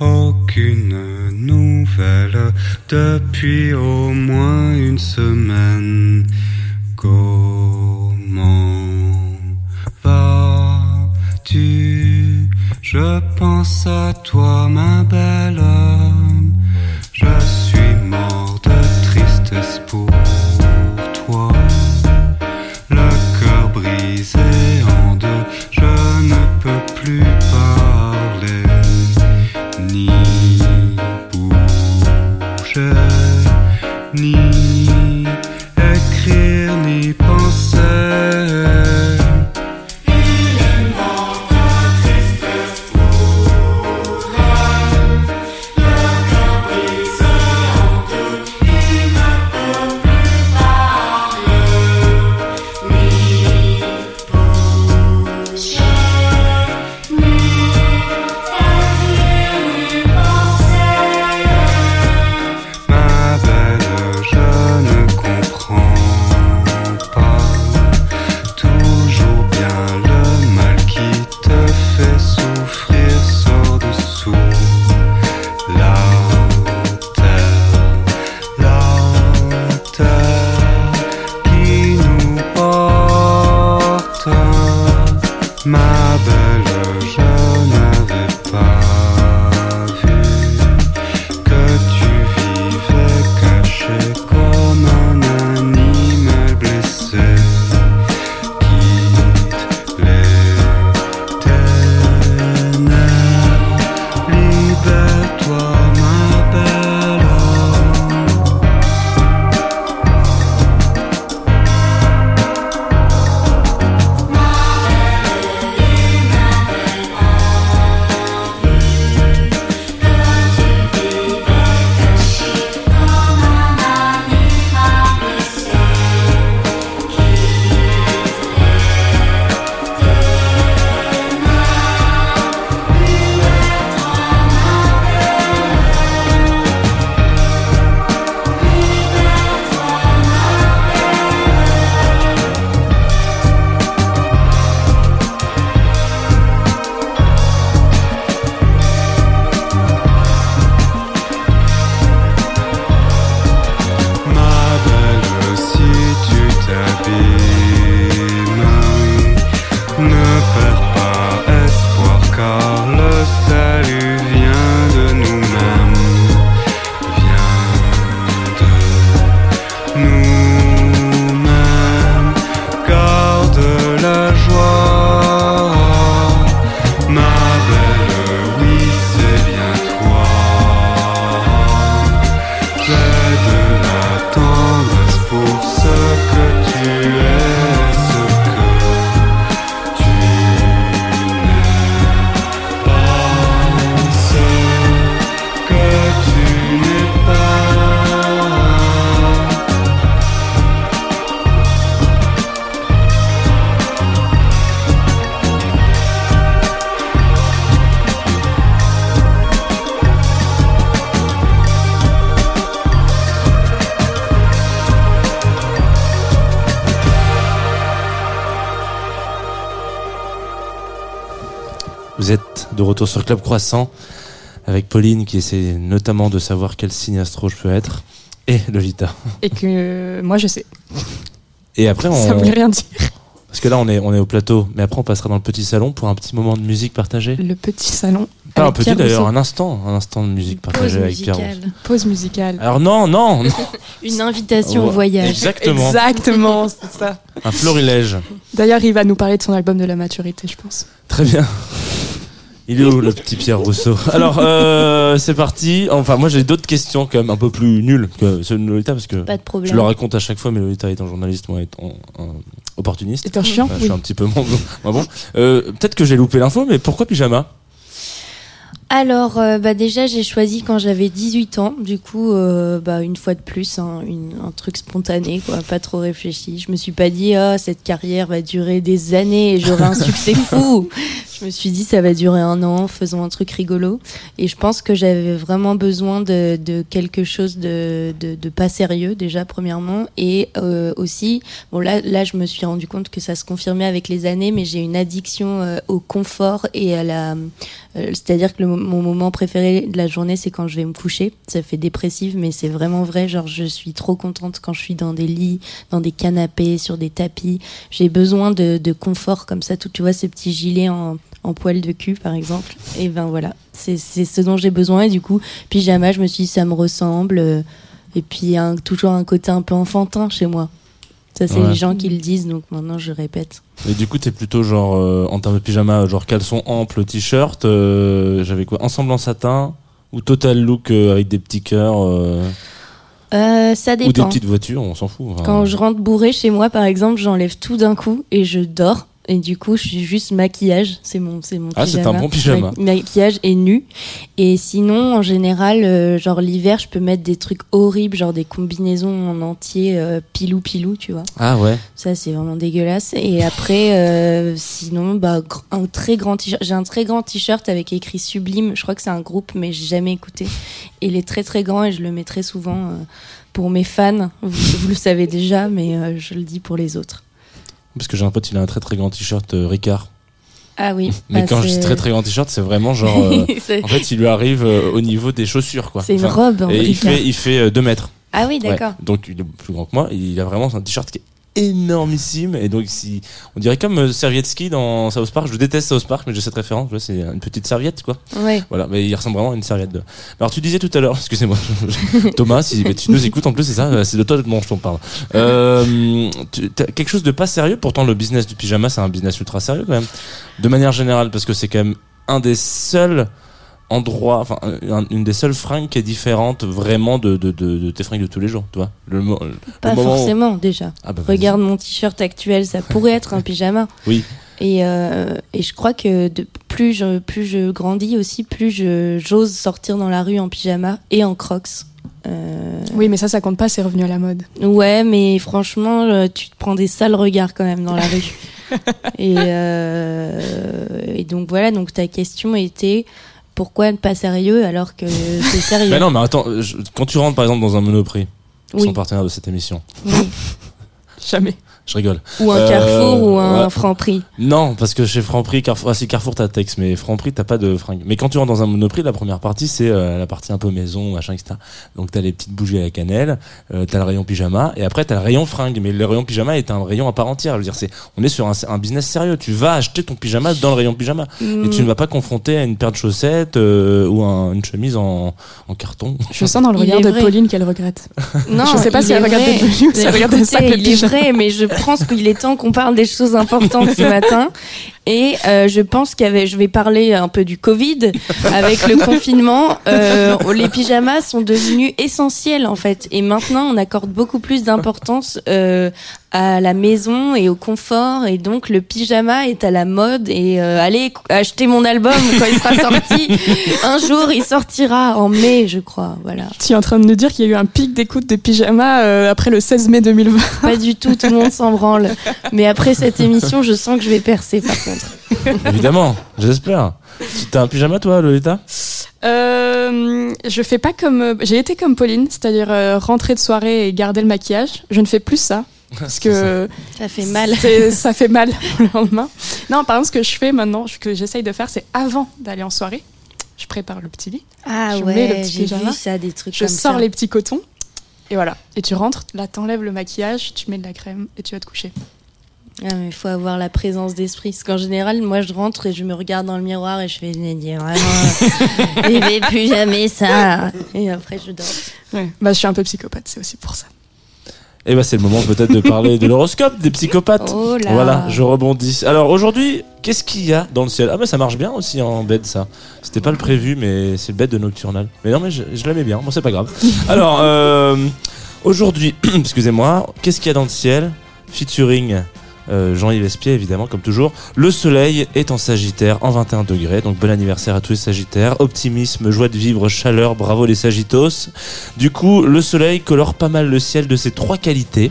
[SPEAKER 4] Aucune nouvelle depuis au moins une semaine. Comment Je pense à toi, ma belle. Je suis
[SPEAKER 1] retour sur Club Croissant avec Pauline qui essaie notamment de savoir quel signe astro je peux être et Lolita.
[SPEAKER 2] Et que euh, moi je sais.
[SPEAKER 1] Et après
[SPEAKER 2] Ça
[SPEAKER 1] on
[SPEAKER 2] voulait rien dire.
[SPEAKER 1] parce que là on est on est au plateau, mais après on passera dans le petit salon pour un petit moment de musique partagée.
[SPEAKER 2] Le petit salon.
[SPEAKER 1] Pas un petit d'ailleurs, un instant, un instant de musique
[SPEAKER 3] Pause
[SPEAKER 1] partagée avec Pierre.
[SPEAKER 2] Pause musicale.
[SPEAKER 1] Alors non, non, non.
[SPEAKER 3] Une invitation au voyage.
[SPEAKER 1] Exactement.
[SPEAKER 2] Exactement, c'est ça.
[SPEAKER 1] Un florilège.
[SPEAKER 2] D'ailleurs, il va nous parler de son album de la maturité, je pense.
[SPEAKER 1] Très bien. Il est où le petit Pierre Rousseau? Alors euh, c'est parti. Enfin moi j'ai d'autres questions quand même un peu plus nulles que ceux de Lolita parce que
[SPEAKER 3] Pas de problème.
[SPEAKER 1] je le raconte à chaque fois mais Lolita étant journaliste moi étant un opportuniste.
[SPEAKER 2] C'est un chiant
[SPEAKER 1] Bah, Je suis un petit peu moins bon. bon. Euh, Peut-être que j'ai loupé l'info mais pourquoi pyjama?
[SPEAKER 3] Alors, euh, bah déjà, j'ai choisi quand j'avais 18 ans. Du coup, euh, bah, une fois de plus, hein, une- un truc spontané, quoi, pas trop réfléchi. Je me suis pas dit, ah, cette carrière va durer des années et j'aurai un succès fou. Je me suis dit, ça va durer un an, faisons un truc rigolo. Et je pense que j'avais vraiment besoin de, de quelque chose de, de, de pas sérieux, déjà, premièrement. Et euh, aussi, bon, là, là, je me suis rendu compte que ça se confirmait avec les années, mais j'ai une addiction au confort et à la. C'est-à-dire que le, mo- mon moment préféré de la journée, c'est quand je vais me coucher. Ça fait dépressive, mais c'est vraiment vrai. Genre, je suis trop contente quand je suis dans des lits, dans des canapés, sur des tapis. J'ai besoin de, confort comme ça. Tout, tu vois, ce petit gilet en, poil de cul, par exemple. Et ben voilà, c'est ce dont j'ai besoin. Et du coup, pyjama, je me suis dit, ça me ressemble. Et puis, toujours un côté un peu enfantin chez moi. Ça, c'est
[SPEAKER 1] Ouais.
[SPEAKER 3] les gens qui le disent, donc maintenant je répète.
[SPEAKER 1] Et du coup t'es plutôt genre euh, en termes de pyjama genre caleçon ample t-shirt euh, j'avais quoi ensemble en satin ou total look euh, avec des petits cœurs
[SPEAKER 3] ça
[SPEAKER 1] ou des
[SPEAKER 3] dépend.
[SPEAKER 1] petites voitures on s'en fout. Enfin,
[SPEAKER 3] Quand je rentre bourré chez moi, par exemple, j'enlève tout d'un coup et je dors. Et du coup, je suis juste maquillage. C'est mon, c'est mon
[SPEAKER 1] Ah, c'est un bon pyjama.
[SPEAKER 3] Ma- maquillage et nu. Et sinon, en général, euh, genre l'hiver, je peux mettre des trucs horribles, genre des combinaisons en entier, euh, pilou pilou, tu vois.
[SPEAKER 1] Ah ouais.
[SPEAKER 3] Ça, c'est vraiment dégueulasse. Et après, euh, sinon, bah, un très grand t-shirt. J'ai un très grand t-shirt avec écrit Sublime. Je crois que c'est un groupe, mais j'ai jamais écouté. Il est très très grand et je le mets très souvent pour mes fans. Vous, vous le savez déjà, mais je le dis pour les autres.
[SPEAKER 1] Parce que j'ai un pote, il a un très très grand t-shirt euh, Ricard.
[SPEAKER 3] Ah oui.
[SPEAKER 1] Mais
[SPEAKER 3] bah,
[SPEAKER 1] quand je dis très très grand t-shirt, c'est vraiment genre. euh, en fait, il lui arrive euh, au niveau des chaussures, quoi.
[SPEAKER 3] c'est une
[SPEAKER 1] Enfin,
[SPEAKER 3] robe. en
[SPEAKER 1] Et il
[SPEAKER 3] Ricard.
[SPEAKER 1] fait, il fait 2 mètres.
[SPEAKER 3] Ah oui,
[SPEAKER 1] Ouais.
[SPEAKER 3] d'accord.
[SPEAKER 1] Donc il est plus grand que moi. Il a vraiment un t-shirt qui est énormissime. Et donc, si, on dirait comme euh, Servietsky dans South Park. Je déteste South Park, mais j'ai cette référence. C'est une petite serviette, quoi.
[SPEAKER 3] Ouais.
[SPEAKER 1] Voilà, mais il ressemble vraiment à une serviette. De... Alors tu disais tout à l'heure, excusez-moi, Thomas, si mais tu nous écoutes en plus, c'est ça, c'est de toi dont je t'en parle. Euh, tu- quelque chose de pas sérieux, pourtant le business du pyjama, c'est un business ultra sérieux quand même, de manière générale, parce que c'est quand même un des seuls endroits, enfin un- une des seules fringues qui est différente vraiment de, de, de, de tes fringues de tous les jours, tu vois. Le, le
[SPEAKER 3] Pas
[SPEAKER 1] où-
[SPEAKER 3] forcément, déjà.
[SPEAKER 1] Ah bah.
[SPEAKER 3] Regarde mon t-shirt actuel, ça pourrait être un pyjama.
[SPEAKER 1] Oui.
[SPEAKER 3] Et, euh, et je crois que de, plus, je, plus je grandis aussi, plus je- j'ose sortir dans la rue en pyjama et en crocs. Euh,
[SPEAKER 2] Oui, mais ça, ça compte pas, c'est revenu à la mode.
[SPEAKER 3] ouais, mais franchement, euh, tu te prends des sales regards quand même dans la rue. et, euh, et donc voilà, donc ta question était pourquoi ne pas sérieux alors que c'est sérieux
[SPEAKER 1] Bah non, mais attends, je- quand tu rentres par exemple dans un Monoprix,
[SPEAKER 3] Oui.
[SPEAKER 1] sont partenaires de cette émission,
[SPEAKER 3] Oui.
[SPEAKER 2] Jamais.
[SPEAKER 1] Je rigole.
[SPEAKER 3] Ou un
[SPEAKER 1] Euh,
[SPEAKER 3] Carrefour ou un
[SPEAKER 1] ouais.
[SPEAKER 3] Franprix.
[SPEAKER 1] Non, parce que chez Franprix, Carrefour, ah si Carrefour t'as texte, mais Franprix t'as pas de fringues. Mais quand tu rentres dans un Monoprix, la première partie c'est euh, la partie un peu maison, machin, etc. Donc t'as les petites bougies à la cannelle, euh, t'as le rayon pyjama, et après t'as le rayon fringues. Mais le rayon pyjama est un rayon à part entière. Je veux dire, c'est, on est sur un, un business sérieux. Tu vas acheter ton pyjama dans le rayon pyjama, et tu ne vas pas confronter à une paire de chaussettes euh, ou un- une chemise en, en carton.
[SPEAKER 2] Je sens dans le regard de
[SPEAKER 3] vrai.
[SPEAKER 2] Pauline qu'elle regrette.
[SPEAKER 3] Non,
[SPEAKER 2] Je sais pas si elle regarde des Pauline ou si elle regarde sacs de pyjama.
[SPEAKER 3] mais je pense qu'il est temps qu'on parle des choses importantes ce matin. Et euh, je pense qu'il y avait, je vais parler un peu du Covid. Avec le confinement, euh, les pyjamas sont devenus essentiels en fait. Et maintenant, on accorde beaucoup plus d'importance euh, à la maison et au confort. Et donc, le pyjama est à la mode. Et euh, allez acheter mon album quand il sera sorti. Un jour, il sortira en mai, je crois. Voilà.
[SPEAKER 2] Tu es en train de nous dire qu'il y a eu un pic d'écoute de pyjama euh, après le 16 mai 2020.
[SPEAKER 3] Pas du tout, tout le monde s'en branle. Mais après cette émission, je sens que je vais percer par contre.
[SPEAKER 1] Évidemment, j'espère. Tu- T'as un pyjama toi, Lolita?
[SPEAKER 2] Euh, je fais pas comme. J'ai été comme Pauline, c'est-à-dire euh, rentrer de soirée et garder le maquillage. Je ne fais plus ça. Parce que
[SPEAKER 3] Ça fait mal.
[SPEAKER 2] ça fait mal le lendemain. Non, par exemple, ce que je fais maintenant, ce que j'essaye de faire, c'est avant d'aller en soirée, je prépare le petit lit,
[SPEAKER 3] Ah
[SPEAKER 2] Je mets le
[SPEAKER 3] ouais,
[SPEAKER 2] petit pyjama,
[SPEAKER 3] vu ça, des trucs
[SPEAKER 2] je
[SPEAKER 3] comme
[SPEAKER 2] sors
[SPEAKER 3] ça.
[SPEAKER 2] les petits cotons, et voilà. Et tu rentres, là, t'enlèves le maquillage, tu mets de la crème et tu vas te coucher.
[SPEAKER 3] Ah, mais il faut avoir la présence d'esprit. Parce qu'en général, moi, je rentre et je me regarde dans le miroir et je fais, Nadine, vraiment, je vais plus jamais ça. Et après, je dors.
[SPEAKER 2] Ouais. Bah, je suis un peu psychopathe, c'est aussi pour ça.
[SPEAKER 1] Et bah c'est le moment peut-être de parler de l'horoscope des psychopathes.
[SPEAKER 3] Oh là.
[SPEAKER 1] Voilà, je rebondis. Alors aujourd'hui, qu'est-ce qu'il y a dans le ciel? Ah mais ça marche bien aussi en bed ça. C'était pas le prévu mais c'est le bed de Nocturnal. Mais non mais je, je l'aimais bien, bon c'est pas grave. Alors euh, aujourd'hui, excusez-moi, qu'est-ce qu'il y a dans le ciel? Featuring euh, Jean-Yves Espier évidemment comme toujours. Le soleil est en Sagittaire en 21 degrés, donc bon anniversaire à tous les Sagittaires. Optimisme, joie de vivre, chaleur, bravo les Sagittos. Du coup, le soleil colore pas mal le ciel de ses trois qualités.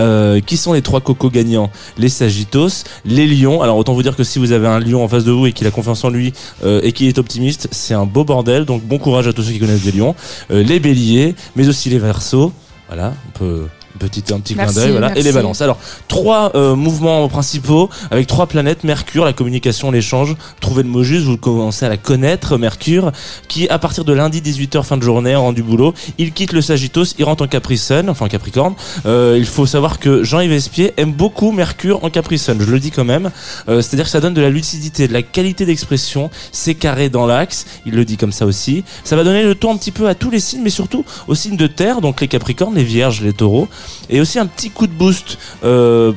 [SPEAKER 1] Euh, qui sont les trois cocos gagnants? Les Sagittos, les Lions. Alors autant vous dire que si vous avez un lion en face de vous et qu'il a confiance en lui euh, et qu'il est optimiste, c'est un beau bordel. Donc bon courage à tous ceux qui connaissent des lions. Les Béliers, mais aussi les Verseaux. Voilà, on peut petit un petit clin d'œil voilà. Et les balances. Alors trois euh, mouvements principaux avec trois planètes. Mercure la communication l'échange. Trouvez le mot juste vous commencez à la connaître. Mercure qui à partir de lundi 18h fin de journée en du boulot. Il quitte le Sagittos il rentre en Capricorne enfin Capricorne. Euh, il faut savoir que Jean-Yves Espier aime beaucoup Mercure en Capricorne je le dis quand même. Euh, c'est-à-dire que ça donne de la lucidité de la qualité d'expression. C'est carré dans l'axe il le dit comme ça aussi. Ça va donner le ton un petit peu à tous les signes mais surtout aux signes de terre donc les Capricornes les Vierges les Taureaux et aussi un petit coup de boost euh,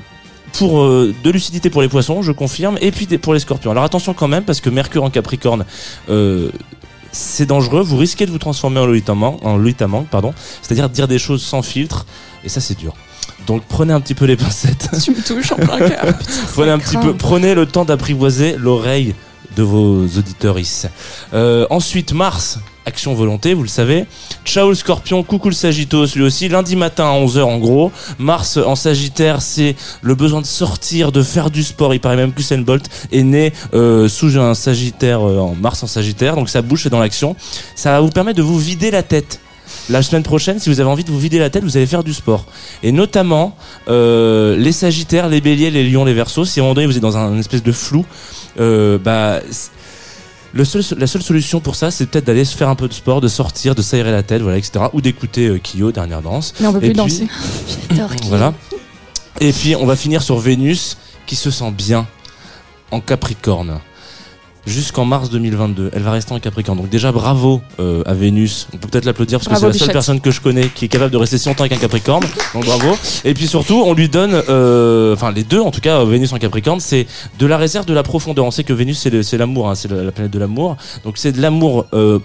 [SPEAKER 1] pour euh, de lucidité pour les poissons, je confirme, et puis pour les scorpions. Alors attention quand même, parce que Mercure en Capricorne, euh, c'est dangereux, vous risquez de vous transformer en Louis Tamang, en pardon, c'est-à-dire dire des choses sans filtre, et ça c'est dur. Donc prenez un petit peu les pincettes,
[SPEAKER 2] tu me touches en plein cœur.
[SPEAKER 1] prenez un petit peu, prenez le temps d'apprivoiser l'oreille de vos auditeurs. Euh, ensuite, Mars, action volonté, vous le savez. Ciao le scorpion, coucou le Sagitos, lui aussi. Lundi matin à 11h en gros. Mars en Sagittaire, c'est le besoin de sortir, de faire du sport. Il paraît même que Bolt est né euh, sous un Sagittaire, euh, en Mars en Sagittaire. Donc ça bouge, c'est dans l'action. Ça va vous permettre de vous vider la tête. La semaine prochaine, si vous avez envie de vous vider la tête, vous allez faire du sport. Et notamment, euh, les Sagittaires, les Béliers, les Lions, les Verseaux, si à un moment donné vous êtes dans un espèce de flou, euh, bah, le seul, la seule solution pour ça, c'est peut-être d'aller se faire un peu de sport, de sortir, de s'aérer la tête, voilà, etc. Ou d'écouter euh, Kyo, dernière danse.
[SPEAKER 2] Mais on peut
[SPEAKER 1] Et
[SPEAKER 2] plus
[SPEAKER 1] puis-
[SPEAKER 2] danser.
[SPEAKER 3] J'adore
[SPEAKER 1] Voilà. Et puis on va finir sur Vénus qui se sent bien en Capricorne jusqu'en mars 2022. Elle va rester en Capricorne. Donc déjà bravo euh, à Vénus. On peut peut-être l'applaudir parce que c'est la seule personne que je connais qui est capable de rester si longtemps avec un Capricorne. Donc bravo. Et puis surtout, on lui donne, euh, enfin les deux en tout cas, Vénus en Capricorne, c'est de la réserve, de la profondeur. On sait que Vénus c'est l'amour, hein, c'est la, la planète de l'amour. Donc c'est de l'amour. euh,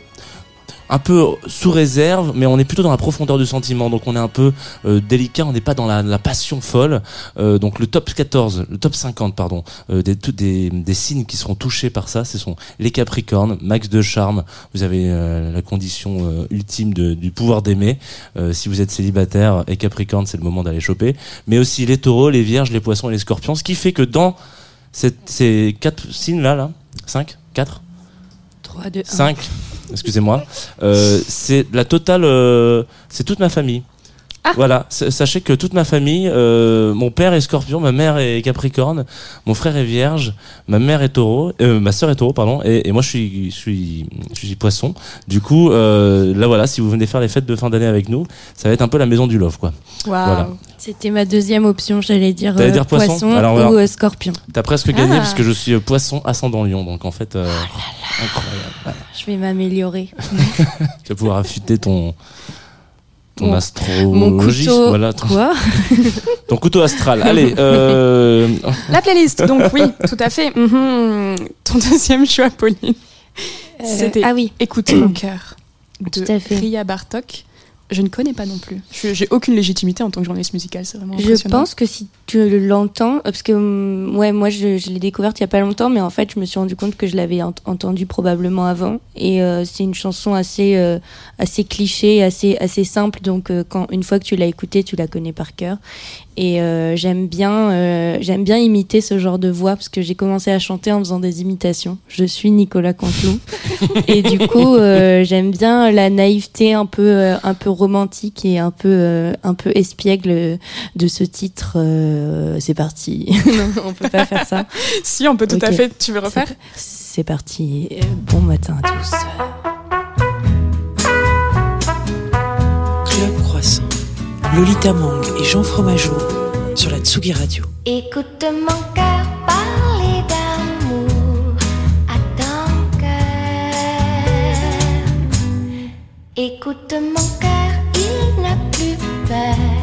[SPEAKER 1] un peu sous réserve, mais on est plutôt dans la profondeur du sentiment, donc on est un peu euh, délicat, on n'est pas dans la, la passion folle. Euh, donc le top 14, le top 50, pardon, euh, des, des, des signes qui seront touchés par ça, ce sont les Capricornes, max de charme, vous avez euh, la condition euh, ultime de- du pouvoir d'aimer. Euh, si vous êtes célibataire et Capricorne, c'est le moment d'aller choper. Mais aussi les taureaux, les vierges, les poissons et les scorpions, ce qui fait que dans cette- ces quatre signes-là, là, 5, 4,
[SPEAKER 3] 3, 2, 1.
[SPEAKER 1] 5, excusez-moi, euh, c'est la totale, euh, c'est toute ma famille.
[SPEAKER 2] Ah.
[SPEAKER 1] Voilà, sachez que toute ma famille, euh, mon père est scorpion, ma mère est capricorne, mon frère est vierge, ma mère est taureau, euh, ma sœur est taureau, pardon, et, et moi je suis, je suis, je suis poisson. Du coup, euh, là voilà, si vous venez faire les fêtes de fin d'année avec nous, ça va être un peu la maison du love, quoi.
[SPEAKER 2] Waouh.
[SPEAKER 1] Voilà.
[SPEAKER 3] C'était ma deuxième option, j'allais dire,
[SPEAKER 1] poisson Alors,
[SPEAKER 3] ou scorpion.
[SPEAKER 1] T'as presque gagné
[SPEAKER 2] Ah.
[SPEAKER 1] puisque je suis poisson ascendant lion, donc en fait, euh, incroyable. Voilà.
[SPEAKER 3] Je vais m'améliorer.
[SPEAKER 1] Tu vas pouvoir affûter ton, ton
[SPEAKER 3] Mon-
[SPEAKER 1] astrologie,
[SPEAKER 3] Mon couteau.
[SPEAKER 1] voilà, ton,
[SPEAKER 3] Quoi
[SPEAKER 1] ton couteau astral. Allez, euh,
[SPEAKER 2] La playlist, donc oui, tout à fait. Mhm. Ton deuxième choix, Pauline. C'était
[SPEAKER 3] Ah oui.
[SPEAKER 2] Écoute mon cœur
[SPEAKER 3] Tout
[SPEAKER 2] de
[SPEAKER 3] à fait.
[SPEAKER 2] Ria Bartok. Je ne connais pas non plus. J'ai aucune légitimité en tant que journaliste musicale, c'est vraiment
[SPEAKER 3] Je pense que si tu l'entends, parce que hum, ouais, moi je, je l'ai découverte il y a pas longtemps, mais en fait je me suis rendu compte que je l'avais ent- entendu probablement avant. Et euh, c'est une chanson assez euh, assez cliché, assez assez simple. Donc euh, quand une fois que tu l'as écoutée, tu la connais par cœur. Et euh, j'aime bien euh, j'aime bien imiter ce genre de voix parce que j'ai commencé à chanter en faisant des imitations. Je suis Nicolas Canteloup et du coup euh, j'aime bien la naïveté un peu un peu romantique et un peu, un peu espiègle de ce titre. c'est parti. non, on peut pas faire ça.
[SPEAKER 2] Si, on peut tout à fait. Tu veux refaire?
[SPEAKER 3] C'est parti. Bon matin à tous.
[SPEAKER 5] Lolita Mang et Jean Fromageau sur la Tsugi Radio.
[SPEAKER 6] Écoute mon cœur parler d'amour à ton cœur. Écoute mon cœur, il n'a plus peur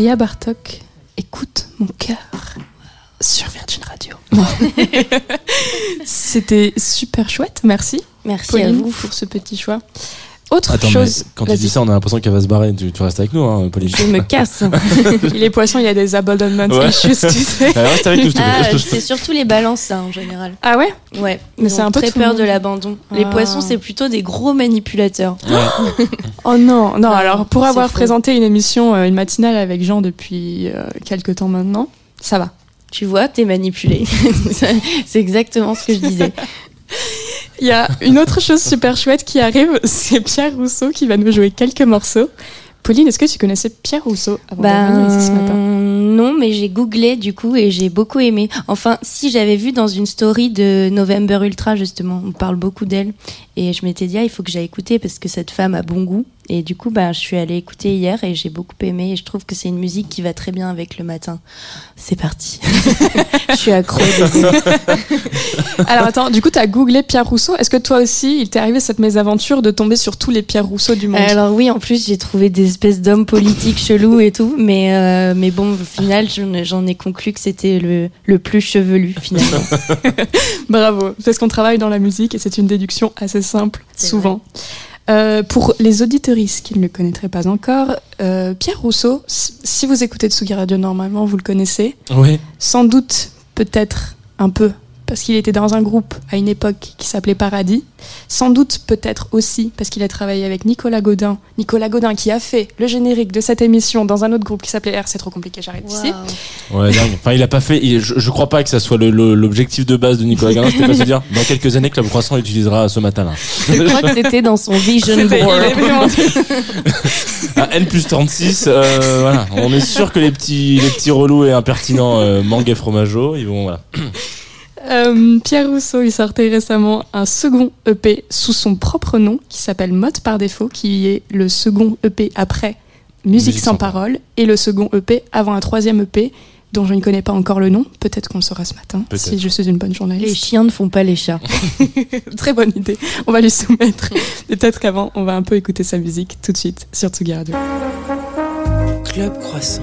[SPEAKER 2] Ria Bartok, écoute mon cœur sur Virgin Radio. C'était super chouette, merci.
[SPEAKER 3] Merci à vous.
[SPEAKER 2] pour ce petit choix. Autre
[SPEAKER 1] Attends,
[SPEAKER 2] chose,
[SPEAKER 1] quand tu dis ça, on a l'impression qu'elle va se barrer. Tu, tu restes avec nous, hein, Pauline.
[SPEAKER 3] Je me casse.
[SPEAKER 2] il est poisson, il y a des abandonment
[SPEAKER 1] Ouais.
[SPEAKER 2] issues, tu sais.
[SPEAKER 1] Reste avec nous,
[SPEAKER 3] Ah, c'est surtout les balances, ça, en général.
[SPEAKER 2] Ah ouais
[SPEAKER 3] Ouais.
[SPEAKER 2] Mais c'est un peu
[SPEAKER 3] très peur de l'abandon. Les
[SPEAKER 2] Ah.
[SPEAKER 3] poissons, c'est plutôt des gros manipulateurs.
[SPEAKER 1] Ouais.
[SPEAKER 2] Oh non, non, alors pour avoir présenté une émission, euh, une matinale avec Jean depuis euh, quelques temps maintenant, ça va.
[SPEAKER 3] Tu vois, t'es manipulé. c'est exactement ce que je disais.
[SPEAKER 2] Il y a une autre chose super chouette qui arrive, c'est Pierre Rousseau qui va nous jouer quelques morceaux. Pauline, est-ce que tu connaissais Pierre Rousseau avant venir ici ce matin?
[SPEAKER 3] Ben non, mais j'ai googlé du coup et j'ai beaucoup aimé. Enfin, si j'avais vu dans une story de November Ultra justement, on parle beaucoup d'elle et je m'étais dit ah, il faut que j'aille écouter parce que cette femme a bon goût et du coup ben je suis allée écouter hier et j'ai beaucoup aimé et je trouve que c'est une musique qui va très bien avec le matin. C'est parti. je suis accro.
[SPEAKER 2] Alors attends, du coup, tu as googlé Pierre Rousseau. Est-ce que toi aussi, il t'est arrivé cette mésaventure de tomber sur tous les Pierre Rousseau du monde?
[SPEAKER 3] Alors oui, en plus j'ai trouvé des espèces d'hommes politiques chelous et tout, mais euh, mais bon, au final j'en ai- conclu que c'était le le plus chevelu finalement.
[SPEAKER 2] Bravo, parce qu'on travaille dans la musique et c'est une déduction assez simple,
[SPEAKER 3] C'est
[SPEAKER 2] souvent. Euh, pour les auditoristes qui ne le connaîtraient pas encore, euh, Pierre Rousseau, si si vous écoutez Tsugi Radio normalement, vous le connaissez.
[SPEAKER 1] Oui.
[SPEAKER 2] Sans doute, peut-être un peu, parce qu'il était dans un groupe à une époque qui s'appelait Paradis. Sans doute, peut-être aussi, parce qu'il a travaillé avec Nicolas Godin. Nicolas Godin qui a fait le générique de cette émission dans un autre groupe qui s'appelait R, c'est trop compliqué, j'arrête ici.
[SPEAKER 3] Waouh.
[SPEAKER 1] Ouais, dingue. Enfin, il a pas fait. il- je, je crois pas que ça soit l'objectif de base de Nicolas Gardin. C'était pas se dire dans quelques années Club Croissant utilisera ce matin-là.
[SPEAKER 3] Je crois que c'était dans son vision board.
[SPEAKER 1] À N plus 36, euh, voilà. On est sûr que les petits, les petits relous et impertinents euh, Mangue et Fromageau, ils vont voilà.
[SPEAKER 2] Euh, Pierre Rousseau, il sortait récemment un second EP sous son propre nom qui s'appelle Mode par défaut, qui est le second EP après Musique,
[SPEAKER 1] Musique
[SPEAKER 2] sans,
[SPEAKER 1] sans
[SPEAKER 2] parole et le second EP avant un troisième EP dont je ne connais pas encore le nom. Peut-être qu'on le saura ce matin si je suis une bonne
[SPEAKER 3] Les
[SPEAKER 2] journaliste.
[SPEAKER 3] chiens ne font pas les chats.
[SPEAKER 2] Très bonne idée. On va lui soumettre. Et peut-être qu'avant, on va un peu écouter sa musique tout de suite sur Tsugi Radio.
[SPEAKER 5] Club Croissant.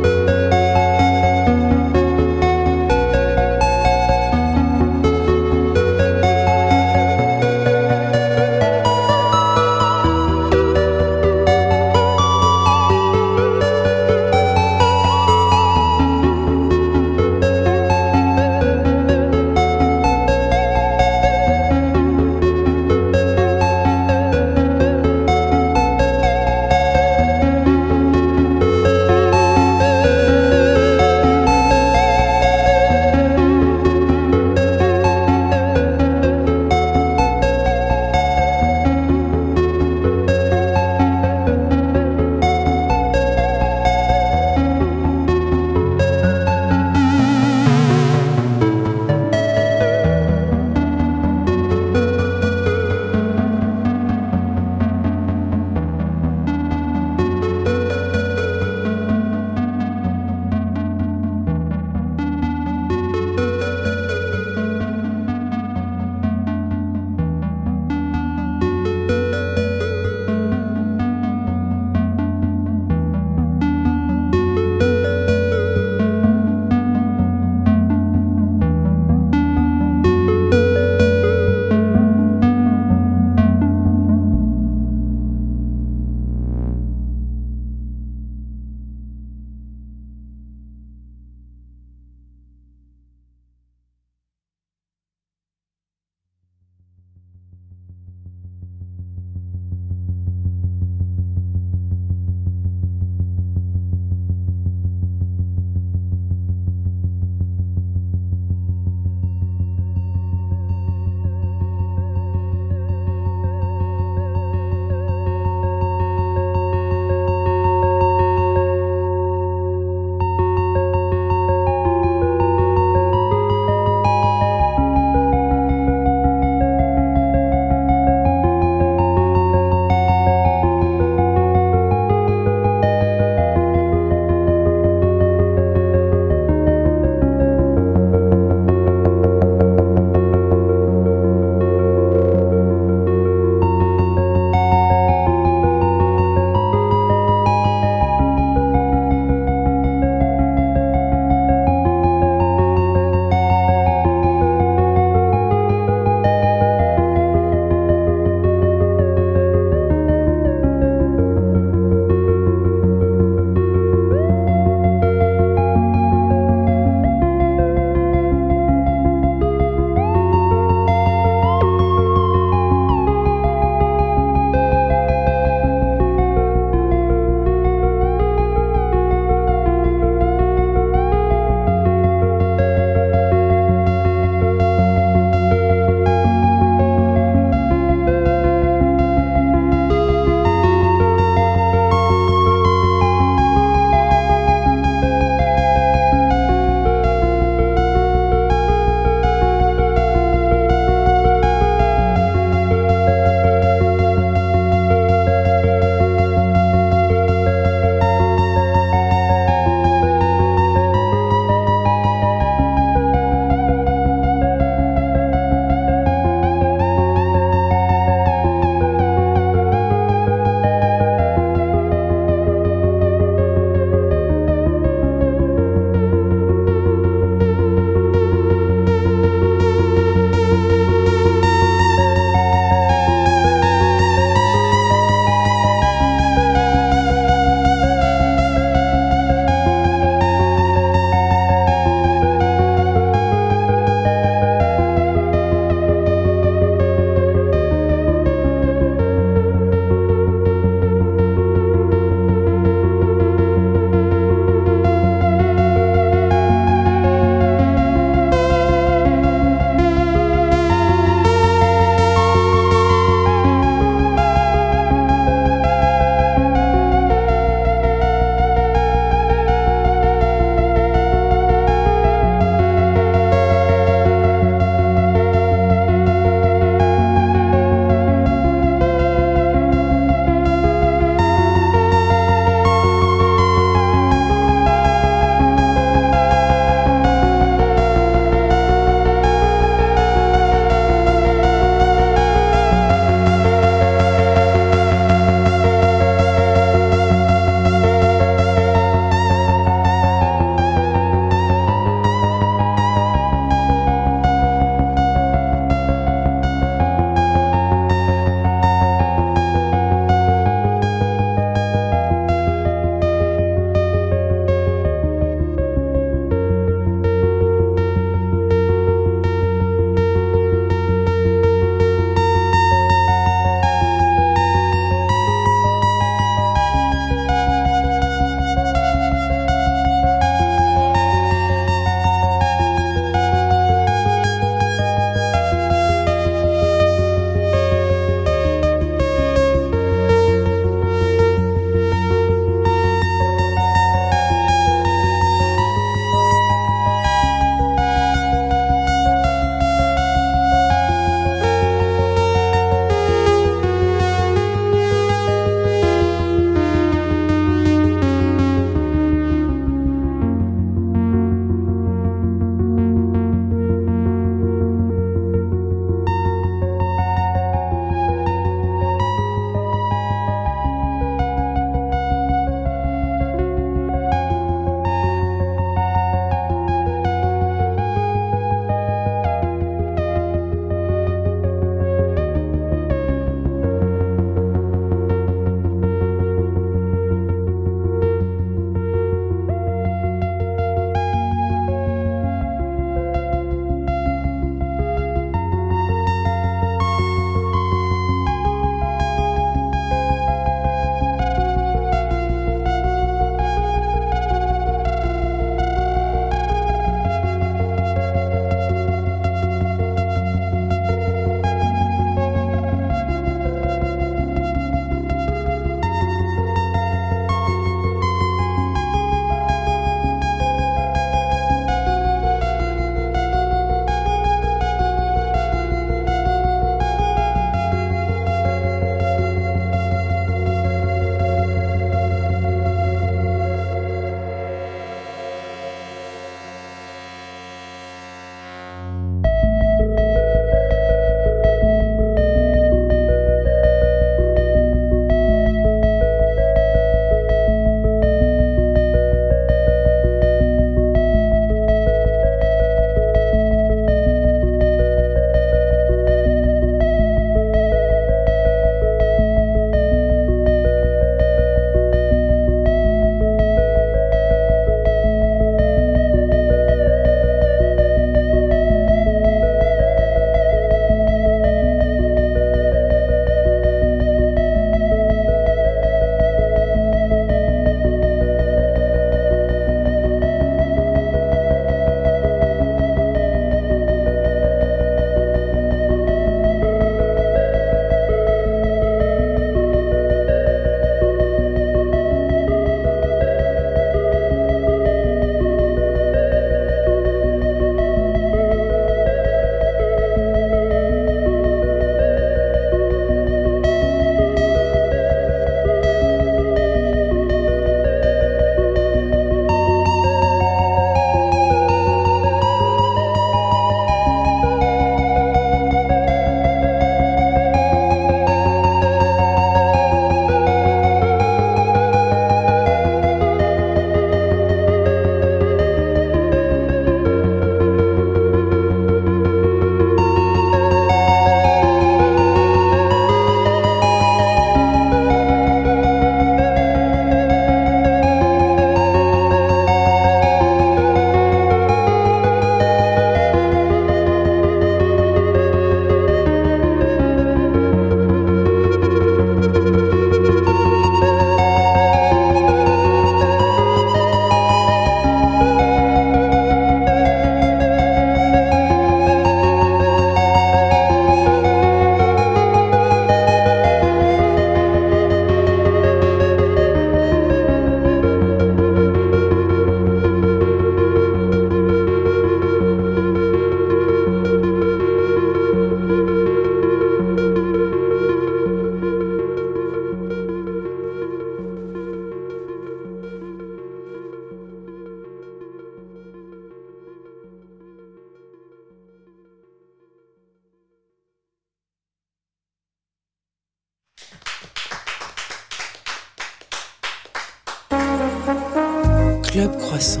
[SPEAKER 5] Club Croissant.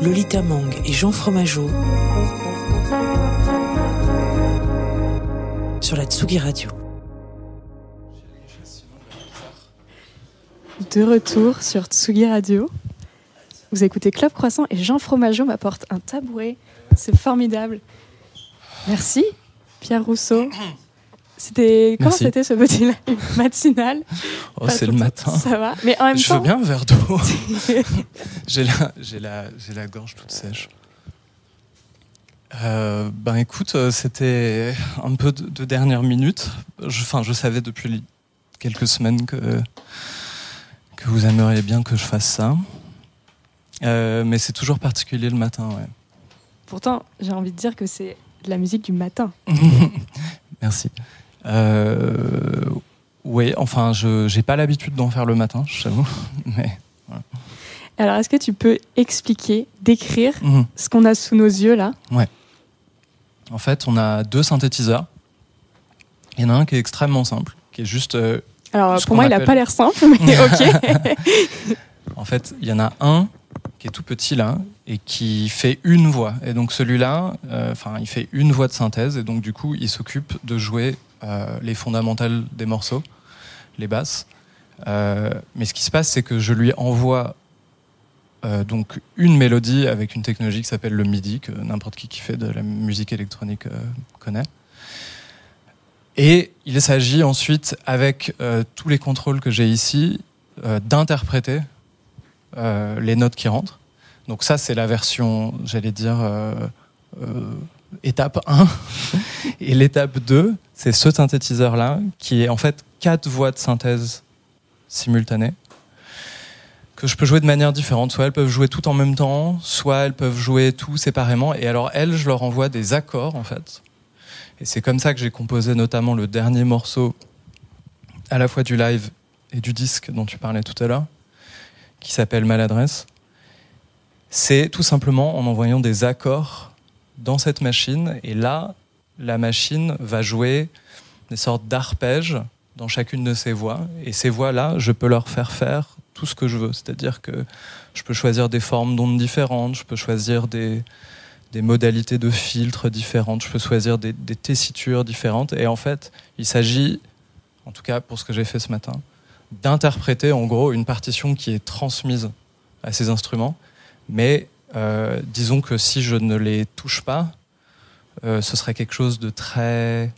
[SPEAKER 5] Lolita Mang et Jean Fromageau sur la Tsugi Radio.
[SPEAKER 2] De retour sur Tsugi Radio. Vous écoutez Club Croissant et Jean Fromageau m'apporte un tabouret. C'est formidable. Merci, Pierre Rousseau. C'était comment
[SPEAKER 7] Merci.
[SPEAKER 2] c'était ce petit live matinal?
[SPEAKER 7] Oh, c'est le matin.
[SPEAKER 2] Ça va, mais en même
[SPEAKER 7] Je
[SPEAKER 2] temps,
[SPEAKER 7] veux bien un verre d'eau. j'ai la, j'ai la, j'ai la gorge toute sèche. Euh, ben écoute, euh, c'était un peu de, de dernière minute. Je, enfin, je savais depuis quelques semaines que que vous aimeriez bien que je fasse ça. Euh, mais c'est toujours particulier le matin, ouais.
[SPEAKER 2] pourtant, j'ai envie de dire que c'est de la musique du matin.
[SPEAKER 7] Merci. Euh, oui, enfin, je j'ai pas l'habitude d'en faire le matin, je t'avoue. Mais
[SPEAKER 2] Alors, est-ce que tu peux expliquer, décrire
[SPEAKER 7] Mhm.
[SPEAKER 2] ce qu'on a sous nos yeux là?
[SPEAKER 7] En fait, on a deux synthétiseurs. Il y en a un qui est extrêmement simple, qui est juste. euh,
[SPEAKER 2] Alors, pour moi, il a
[SPEAKER 7] appelle-
[SPEAKER 2] pas l'air simple, mais ok.
[SPEAKER 7] en fait, il y en a un qui est tout petit là et qui fait une voix. Et donc celui-là, euh, enfin, il fait une voix de synthèse et donc du coup, il s'occupe de jouer les fondamentales des morceaux, les basses. Euh, mais ce qui se passe, c'est que je lui envoie euh, donc une mélodie avec une technologie qui s'appelle le MIDI que n'importe qui qui fait de la musique électronique euh, connaît. Et il s'agit ensuite, avec euh, tous les contrôles que j'ai ici, euh, d'interpréter euh, les notes qui rentrent. Donc ça, c'est la version, j'allais dire, euh, euh, étape 1. Et l'étape 2, c'est ce synthétiseur-là, qui est en fait quatre voix de synthèse simultanées, que je peux jouer de manière différente. Soit elles peuvent jouer tout en même temps, soit elles peuvent jouer tout séparément. Et alors, elles, je leur envoie des accords, en fait. Et c'est comme ça que j'ai composé notamment le dernier morceau, à la fois du live et du disque dont tu parlais tout à l'heure, qui s'appelle Maladresse. C'est tout simplement en envoyant des accords dans cette machine. Et là, la machine va jouer des sortes d'arpèges dans chacune de ces voix. Et ces voix-là, je peux leur faire faire tout ce que je veux. C'est-à-dire que je peux choisir des formes d'ondes différentes, je peux choisir des, modalités de filtres différentes, je peux choisir des tessitures différentes. Et en fait, il s'agit, en tout cas pour ce que j'ai fait ce matin, d'interpréter en gros une partition qui est transmise à ces instruments. Mais euh, disons que si je ne les touche pas, euh, ce serait quelque chose de très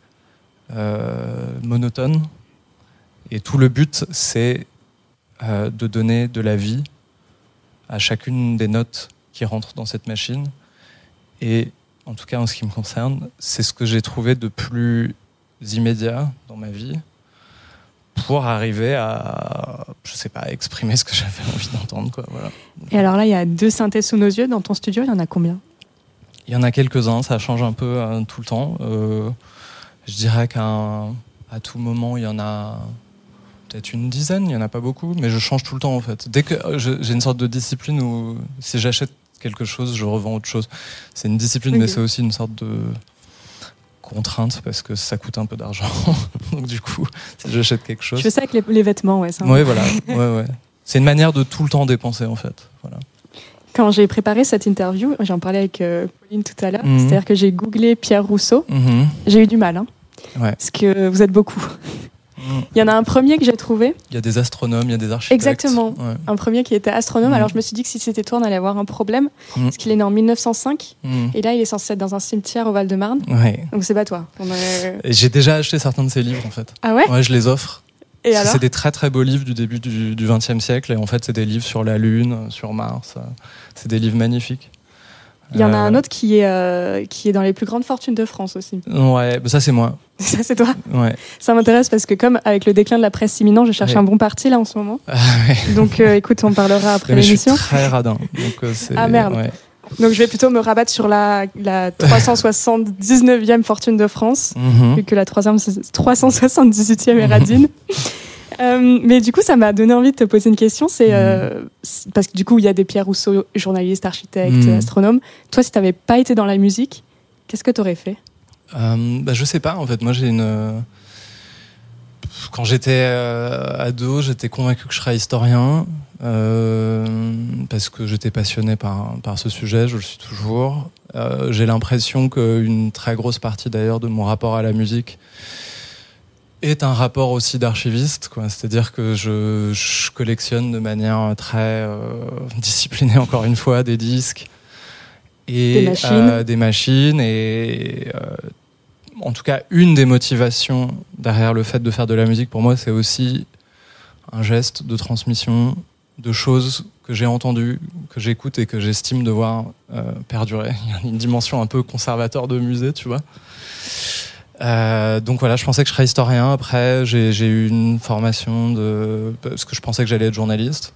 [SPEAKER 7] euh, monotone. Et tout le but, c'est de donner de la vie à chacune des notes qui rentrent dans cette machine. Et en tout cas, en ce qui me concerne, c'est ce que j'ai trouvé de plus immédiat dans ma vie pour arriver à, je sais pas, exprimer ce que j'avais envie d'entendre. Quoi, voilà.
[SPEAKER 2] Et alors là, il y a deux synthèses sous nos yeux. Dans ton studio, il y en a combien?
[SPEAKER 7] Il y en a quelques-uns, ça change un peu euh, tout le temps. Euh, je dirais qu'à tout moment, il y en a peut-être une dizaine, il n'y en a pas beaucoup, mais je change tout le temps en fait. Dès que j'ai une sorte de discipline où si j'achète quelque chose, je revends autre chose. C'est une discipline, mais c'est aussi une sorte de contrainte parce que ça coûte un peu d'argent. Donc du coup, si j'achète quelque chose.
[SPEAKER 2] Je fais ça avec les, les vêtements, ouais. ça.
[SPEAKER 7] Oui, voilà. Ouais, ouais. C'est une manière de tout le temps dépenser en fait. Voilà.
[SPEAKER 2] Quand j'ai préparé cette interview, j'en parlais avec euh, Pauline tout à l'heure,
[SPEAKER 7] Mhm.
[SPEAKER 2] c'est-à-dire que j'ai googlé Pierre Rousseau.
[SPEAKER 7] Mhm.
[SPEAKER 2] J'ai eu du mal, hein,
[SPEAKER 7] Ouais.
[SPEAKER 2] parce que vous êtes beaucoup. Il y en a un premier que j'ai trouvé,
[SPEAKER 7] Il y a des astronomes, il y a des architectes.
[SPEAKER 2] Exactement.
[SPEAKER 7] Ouais.
[SPEAKER 2] un premier qui était astronome.
[SPEAKER 7] Mhm.
[SPEAKER 2] Alors je me suis dit que si c'était toi, on allait avoir un problème,
[SPEAKER 7] Mhm.
[SPEAKER 2] parce qu'il est né en 1905,
[SPEAKER 7] Mhm.
[SPEAKER 2] et là il est censé être dans un cimetière au Val-de-Marne.
[SPEAKER 7] Ouais.
[SPEAKER 2] Donc c'est pas toi.
[SPEAKER 7] J'ai déjà acheté certains de ces livres en fait.
[SPEAKER 2] Ah ouais
[SPEAKER 7] Ouais, je les offre.
[SPEAKER 2] Et
[SPEAKER 7] C'est-
[SPEAKER 2] alors
[SPEAKER 7] C'est des très très beaux livres du début du XXe siècle et en fait c'est des livres sur la Lune, sur Mars. C'est des livres magnifiques.
[SPEAKER 2] Il y en a
[SPEAKER 7] Euh,
[SPEAKER 2] un autre qui est, euh, qui est dans les plus grandes fortunes de France aussi.
[SPEAKER 7] Ouais, bah ça c'est moi.
[SPEAKER 2] Ça c'est toi
[SPEAKER 7] Ouais.
[SPEAKER 2] Ça m'intéresse parce que comme avec le déclin de la presse imminent, je cherche
[SPEAKER 7] Ouais.
[SPEAKER 2] un bon parti là en ce moment.
[SPEAKER 7] Ah, ouais.
[SPEAKER 2] Donc euh, écoute, on parlera après
[SPEAKER 7] Mais je suis
[SPEAKER 2] l'émission.
[SPEAKER 7] très radin. Donc, euh,
[SPEAKER 2] Ah, merde.
[SPEAKER 7] ouais.
[SPEAKER 2] Donc je vais plutôt me rabattre sur la, la 379e fortune de France,
[SPEAKER 7] Mhm.
[SPEAKER 2] vu que la 3e, c'est 378e est radine. Euh, mais du coup, ça m'a donné envie de te poser une question. C'est euh, c'est- parce que du coup, il y a des Pierre Rousseau, journaliste, architecte,
[SPEAKER 7] Mhm.
[SPEAKER 2] astronome. Toi, si tu n'avais pas été dans la musique, qu'est-ce que tu aurais fait?
[SPEAKER 7] Euh, bah, je sais pas en fait. Moi j'ai une. euh, quand j'étais euh, ado, j'étais convaincu que je serais historien euh, parce que j'étais passionné par, par ce sujet, je le suis toujours. Euh, J'ai l'impression qu'une très grosse partie d'ailleurs de mon rapport à la musique est un rapport aussi d'archiviste, quoi. C'est-à-dire que je, je collectionne de manière très euh, disciplinée, encore une fois, des disques et
[SPEAKER 2] Des machines.
[SPEAKER 7] euh, des machines et euh, en tout cas, une des motivations derrière le fait de faire de la musique, pour moi, c'est aussi un geste de transmission de choses que j'ai entendues, que j'écoute et que j'estime devoir perdurer. Il y a une dimension un peu conservateur de musée, tu vois. Euh, donc voilà, je pensais que je serais historien. Après, j'ai eu une formation de parce que je pensais que j'allais être journaliste.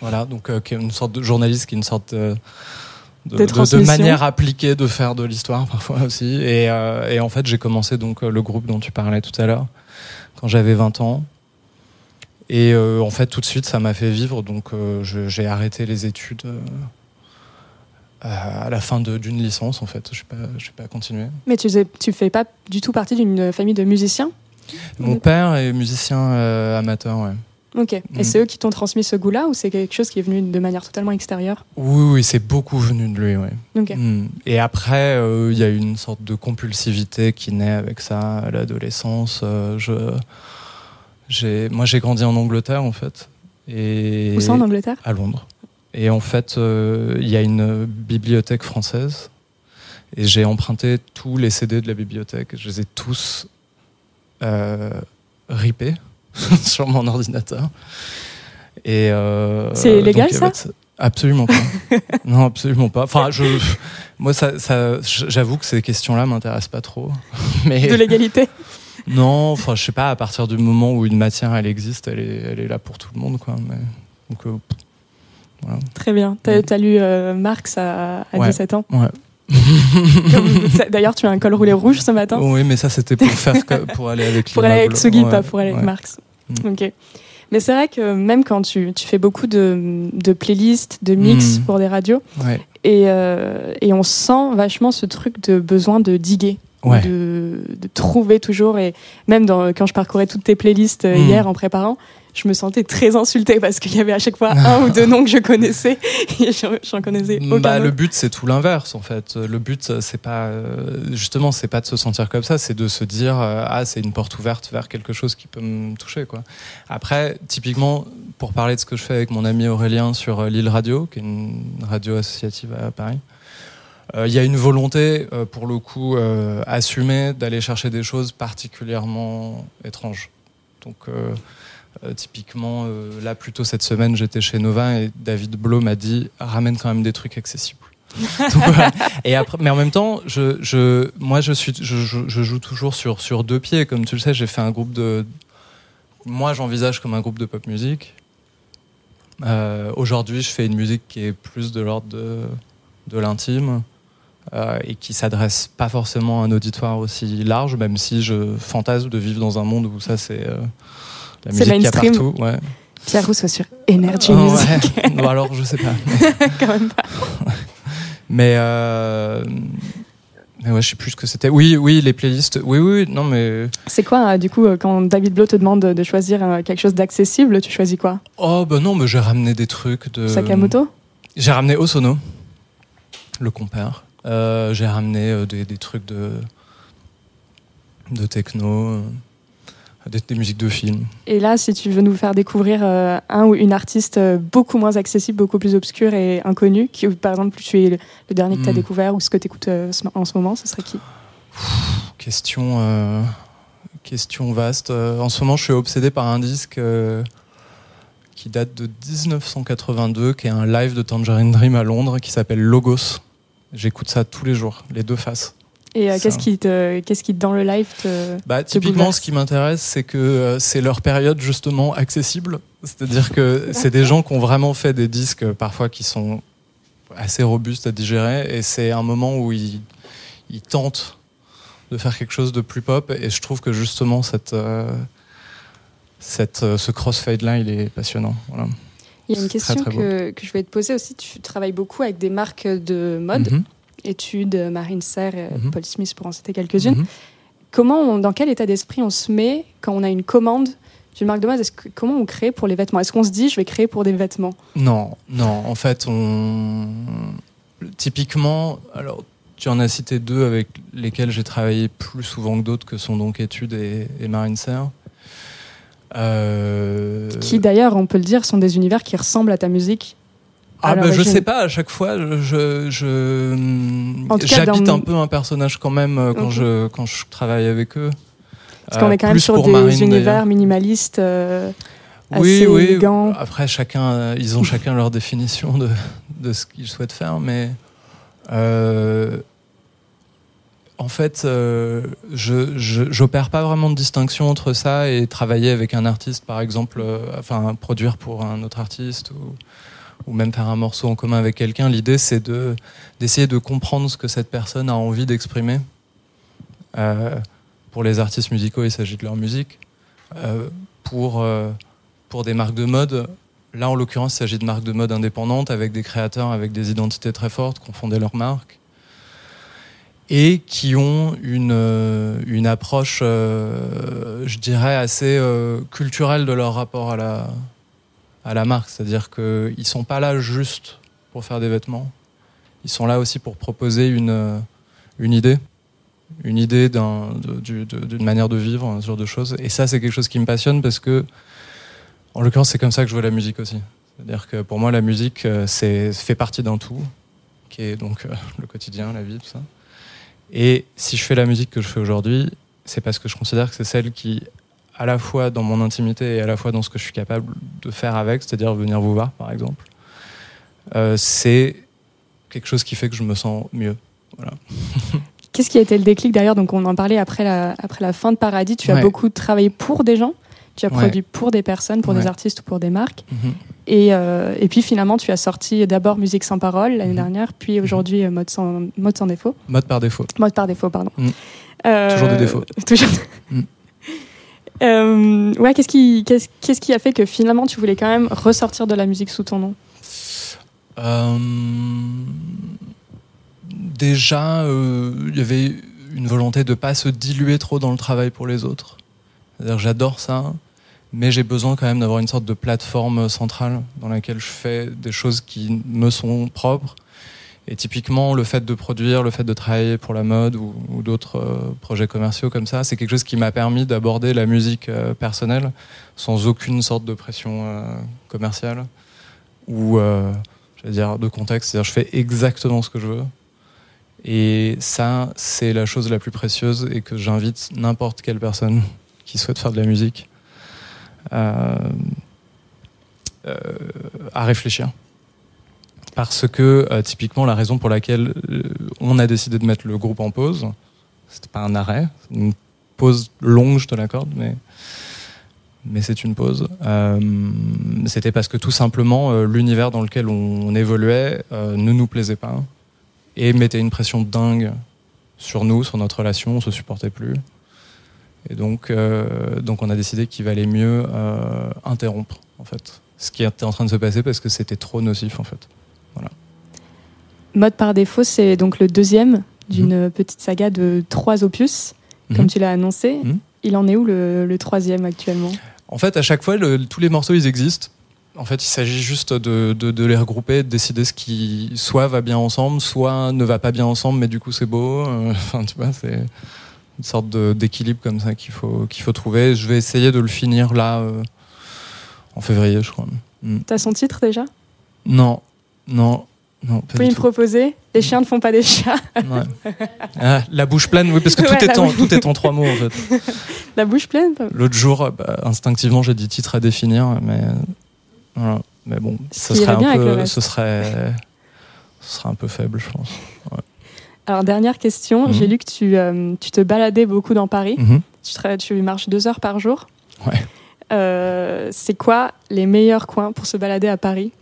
[SPEAKER 7] Voilà, donc euh, qui est une sorte de journaliste qui est une sorte de, de,
[SPEAKER 2] De
[SPEAKER 7] de- manière appliquée de faire de l'histoire parfois aussi. Et, euh, et en fait, j'ai commencé donc euh, le groupe dont tu parlais tout à l'heure quand j'avais 20 ans. Et euh, en fait, tout de suite, ça m'a fait vivre. Donc, euh, j'ai arrêté les études euh, à la fin d'une licence. En fait, je n'ai pas, j'ai pas continué.
[SPEAKER 2] Mais tu, tu fais pas du tout partie d'une famille de musiciens?
[SPEAKER 7] Mon père est musicien euh, amateur, ouais.
[SPEAKER 2] Ok. Et
[SPEAKER 7] Mhm.
[SPEAKER 2] c'est eux qui t'ont transmis ce goût-là ou c'est quelque chose qui est venu de manière totalement extérieure?
[SPEAKER 7] Oui, oui, c'est beaucoup venu de lui, ouais.
[SPEAKER 2] Ok.
[SPEAKER 7] Mm. Et après, euh, il y a une sorte de compulsivité qui naît avec ça à l'adolescence. Euh, je, moi, j'ai grandi en Angleterre, en fait. Et
[SPEAKER 2] Où ça en Angleterre?
[SPEAKER 7] à Londres. Et en fait, euh, il y a une bibliothèque française. Et j'ai emprunté tous les CD de la bibliothèque. Je les ai tous euh, ripés sur mon ordinateur. Et euh,
[SPEAKER 2] C'est légal,
[SPEAKER 7] donc,
[SPEAKER 2] ça
[SPEAKER 7] Absolument pas. non, absolument pas. Enfin, je, moi, ça, ça, j'avoue que ces questions-là m'intéressent pas trop. Mais
[SPEAKER 2] De l'égalité
[SPEAKER 7] non, enfin, je sais pas. À partir du moment où une matière elle existe, elle est, elle est là pour tout le monde, quoi. Mais, donc, euh, voilà.
[SPEAKER 2] Très bien. T'as as lu euh, Marx à, à
[SPEAKER 7] Ouais.
[SPEAKER 2] 17 ans
[SPEAKER 7] Ouais.
[SPEAKER 2] D'ailleurs, tu as un col roulé rouge ce matin
[SPEAKER 7] Oui, mais ça c'était pour faire pour aller avec
[SPEAKER 2] pour aller avec
[SPEAKER 7] l'immeuble.
[SPEAKER 2] Sugi,
[SPEAKER 7] Ouais,
[SPEAKER 2] pas pour aller avec. Marx.
[SPEAKER 7] Mm.
[SPEAKER 2] Ok. Mais c'est vrai que même quand tu, tu fais beaucoup de, de playlists, de mix
[SPEAKER 7] Mm.
[SPEAKER 2] pour des radios,
[SPEAKER 7] Ouais.
[SPEAKER 2] et, euh, et on sent vachement ce truc de besoin de diguer, de, de trouver toujours. Et même dans, quand je parcourais toutes tes playlists euh,
[SPEAKER 7] Mm.
[SPEAKER 2] hier en préparant, je me sentais très insultée parce qu'il y avait à chaque fois un ou deux noms que je connaissais et j'en connaissais aucun.
[SPEAKER 7] Bah, le but c'est tout l'inverse en fait. Le but c'est pas euh, justement c'est pas de se sentir comme ça, c'est de se dire euh, ah c'est une porte ouverte vers quelque chose qui peut me toucher quoi. Après typiquement pour parler de ce que je fais avec mon ami Aurélien sur euh, Lille Radio, qui est une radio associative à Paris. euh, Il y a une volonté, euh, pour le coup, euh, assumée d'aller chercher des choses particulièrement étranges. Donc, euh, typiquement, euh, là, plutôt cette semaine, j'étais chez Nova et David Blo m'a dit ramène quand même des trucs accessibles. Donc, voilà. et après, mais en même temps, je, je, moi, je, suis, je, je- je joue toujours sur, sur deux pieds. Comme tu le sais, j'ai fait un groupe de. Moi, j'envisage comme un groupe de pop musique. Euh, Aujourd'hui, je fais une musique qui est plus de l'ordre de, de l'intime euh, et qui s'adresse pas forcément à un auditoire aussi large, même si je fantasme de vivre dans un monde où ça, c'est euh, la
[SPEAKER 2] C'est
[SPEAKER 7] musique qu'il y a
[SPEAKER 2] mainstream.
[SPEAKER 7] partout. Ouais.
[SPEAKER 2] Pierre Rousseau sur Energy
[SPEAKER 7] Oh,
[SPEAKER 2] Music,
[SPEAKER 7] ouais. Bon, alors, je sais pas.
[SPEAKER 2] quand même pas.
[SPEAKER 7] Mais, euh, mais ouais, je sais plus ce que c'était. Oui, oui, les playlists. Oui, oui, non, mais.
[SPEAKER 2] C'est quoi, euh, du coup, euh, quand David Blo te demande de, choisir quelque chose d'accessible, tu choisis quoi?
[SPEAKER 7] Oh, bah non, mais j'ai ramené des trucs de.
[SPEAKER 2] Sakamoto?
[SPEAKER 7] J'ai ramené Osono, le compère. Euh, j'ai ramené des, des trucs de, de techno, euh, des, musiques de films.
[SPEAKER 2] Et là, si tu veux nous faire découvrir euh, un ou une artiste euh, beaucoup moins accessible, beaucoup plus obscure et inconnue, qui, par exemple, tu es le, le dernier que tu as
[SPEAKER 7] Hmm.
[SPEAKER 2] découvert ou ce que tu écoutes en ce moment, ce serait qui?
[SPEAKER 7] Question, euh, question vaste. Euh, en ce moment, je suis obsédé par un disque euh, qui date de 1982, qui est un live de Tangerine Dream à Londres, qui s'appelle Logos. J'écoute ça tous les jours, les deux faces.
[SPEAKER 2] Et euh, qu'est-ce qui, te, qu'est-ce qui, dans le live, te...
[SPEAKER 7] Bah, typiquement, ce qui m'intéresse, c'est que euh, c'est leur période justement accessible. C'est-à-dire que c'est des gens qui ont vraiment fait des disques euh, parfois qui sont assez robustes à digérer, et c'est un moment où ils, ils tentent de faire quelque chose de plus pop. Et je trouve que justement cette, euh, cette ce crossfade là, il est passionnant. Voilà.
[SPEAKER 2] Il y a une question
[SPEAKER 7] très beau.
[SPEAKER 2] que, que je vais te poser aussi. Tu travailles beaucoup avec des marques de mode,
[SPEAKER 7] Mhm.
[SPEAKER 2] Études, Marine Serre,
[SPEAKER 7] Mhm.
[SPEAKER 2] Paul Smith pour en citer quelques-unes.
[SPEAKER 7] Mhm.
[SPEAKER 2] comment, on- dans quel état d'esprit on se met quand on a une commande d'une marque de mode que- Comment on crée pour les vêtements? Est-ce qu'on se dit je vais créer pour des vêtements?
[SPEAKER 7] Non, non. En fait, on typiquement, alors tu en as cité deux avec lesquels j'ai travaillé plus souvent que d'autres, que sont donc Études et, et Marine Serre. Euh,
[SPEAKER 2] Qui d'ailleurs, on peut le dire, sont des univers qui ressemblent à ta musique.
[SPEAKER 7] Ah bah, je sais pas, à chaque fois, je, je, j'habite
[SPEAKER 2] dans-
[SPEAKER 7] un peu un personnage quand même euh, quand,
[SPEAKER 2] Ok.
[SPEAKER 7] je, quand je travaille avec eux.
[SPEAKER 2] Parce qu'on
[SPEAKER 7] Euh,
[SPEAKER 2] est quand même sur des
[SPEAKER 7] Marine,
[SPEAKER 2] univers minimalistes. euh,
[SPEAKER 7] Oui,
[SPEAKER 2] assez
[SPEAKER 7] oui.
[SPEAKER 2] élégants.
[SPEAKER 7] Après, chacun, ils ont chacun leur définition de, de ce qu'ils souhaitent faire, mais euh, en fait, euh, je j'opère pas vraiment de distinction entre ça et travailler avec un artiste, par exemple, euh, enfin produire pour un autre artiste ou ou même faire un morceau en commun avec quelqu'un. L'idée, c'est de d'essayer de comprendre ce que cette personne a envie d'exprimer. Euh, pour les artistes musicaux, il s'agit de leur musique. Euh, pour euh, pour des marques de mode, là en l'occurrence, il s'agit de marques de mode indépendantes avec des créateurs avec des identités très fortes qui ont fondé leur marque et qui ont une, une approche, je dirais, assez culturelle de leur rapport à la, à la marque. C'est-à-dire qu'ils ne sont pas là juste pour faire des vêtements. Ils sont là aussi pour proposer une, euh, une idée, une idée d'une manière de vivre, ce genre de choses. Et ça, c'est quelque chose qui me passionne parce que, en l'occurrence, c'est comme ça que je vois la musique aussi. C'est-à-dire que pour moi, la musique, euh, c'est fait partie d'un tout, qui est donc euh, le quotidien, la vie, tout ça. Et si je fais la musique que je fais aujourd'hui, c'est parce que je considère que c'est celle qui, à la fois dans mon intimité et à la fois dans ce que je suis capable de faire avec, c'est-à-dire venir vous voir, par exemple, euh, c'est quelque chose qui fait que je me sens mieux. Voilà.
[SPEAKER 2] Qu'est-ce qui a été le déclic d'ailleurs Donc on en parlait après la, après la fin de Paradis. Tu as beaucoup travaillé pour des gens. Tu as
[SPEAKER 7] Ouais.
[SPEAKER 2] produit pour des personnes, pour des artistes ou pour des marques.
[SPEAKER 7] Mhm.
[SPEAKER 2] Et, euh, et puis finalement, tu as sorti d'abord Musique sans parole l'année
[SPEAKER 7] Mhm.
[SPEAKER 2] dernière, puis aujourd'hui euh, Mode sans, mode sans défaut.
[SPEAKER 7] Mode par défaut.
[SPEAKER 2] Mode par défaut, pardon.
[SPEAKER 7] Mhm.
[SPEAKER 2] Euh,
[SPEAKER 7] Toujours des défauts.
[SPEAKER 2] Toujours. Euh, ouais, qu'est-ce qui, qu'est-ce, qu'est-ce qui a fait que finalement tu voulais quand même ressortir de la musique sous ton nom?
[SPEAKER 7] Euh, déjà, euh, il y avait une volonté de pas se diluer trop dans le travail pour les autres. C'est-à-dire, j'adore ça, mais j'ai besoin quand Et typiquement, le fait de produire, le fait de travailler pour la mode ou, d'autres euh, projets commerciaux comme ça, c'est quelque chose qui m'a permis d'aborder la musique euh, personnelle sans aucune sorte de pression euh, commerciale ou dire de contexte. C'est-à-dire, je fais exactement ce que je veux. Et ça, c'est la chose la plus précieuse et que j'invite n'importe quelle personne qui souhaite faire de la musique à réfléchir. Parce que, euh, typiquement, la raison pour laquelle euh, on a décidé de mettre le groupe en pause, c'était pas un arrêt, une pause longue, je te l'accorde, mais, mais c'est une pause. Euh, c'était parce que tout simplement, l'univers dans lequel on, on évoluait ne nous plaisait pas et mettait une pression dingue sur nous, sur notre relation, on se supportait plus. Et donc, donc on a décidé qu'il valait mieux interrompre, en fait, ce qui était en train de se passer parce que c'était trop nocif, en fait.
[SPEAKER 2] Mode par défaut, c'est donc le deuxième d'une petite saga de trois opus, comme
[SPEAKER 7] Mhm.
[SPEAKER 2] tu l'as annoncé.
[SPEAKER 7] Mhm.
[SPEAKER 2] Il en est où le, le troisième actuellement?
[SPEAKER 7] En fait, à chaque fois, le- tous les morceaux, ils existent. En fait, il s'agit juste de, de- de les regrouper, de décider ce qui soit va bien ensemble, soit ne va pas bien ensemble, mais du coup c'est beau. Euh, Enfin, tu vois, c'est une sorte d'équilibre comme ça qu'il faut, qu'il faut trouver. Je vais essayer de le finir là, euh, en février, je crois. Mm.
[SPEAKER 2] T'as son titre déjà?
[SPEAKER 7] Non, non, non,
[SPEAKER 2] Vous pouvez me proposer Les chiens ne font pas des chats.
[SPEAKER 7] Ouais. Ah, la bouche pleine, oui, parce que tout,
[SPEAKER 2] Ouais,
[SPEAKER 7] est en,
[SPEAKER 2] bouche-
[SPEAKER 7] tout est en trois mots en fait.
[SPEAKER 2] La bouche pleine
[SPEAKER 7] L'autre jour, bah, instinctivement, j'ai dit titre à définir, mais voilà. Mais bon,
[SPEAKER 2] Ce
[SPEAKER 7] serait un peu, ce serait, ce serait un peu faible, je pense.
[SPEAKER 2] Alors, dernière question.
[SPEAKER 7] Mhm.
[SPEAKER 2] J'ai lu que tu, euh, tu te baladais beaucoup dans Paris.
[SPEAKER 7] Mhm.
[SPEAKER 2] Tu marches deux heures par jour.
[SPEAKER 7] Ouais.
[SPEAKER 2] Euh, c'est quoi les meilleurs coins pour se balader à Paris?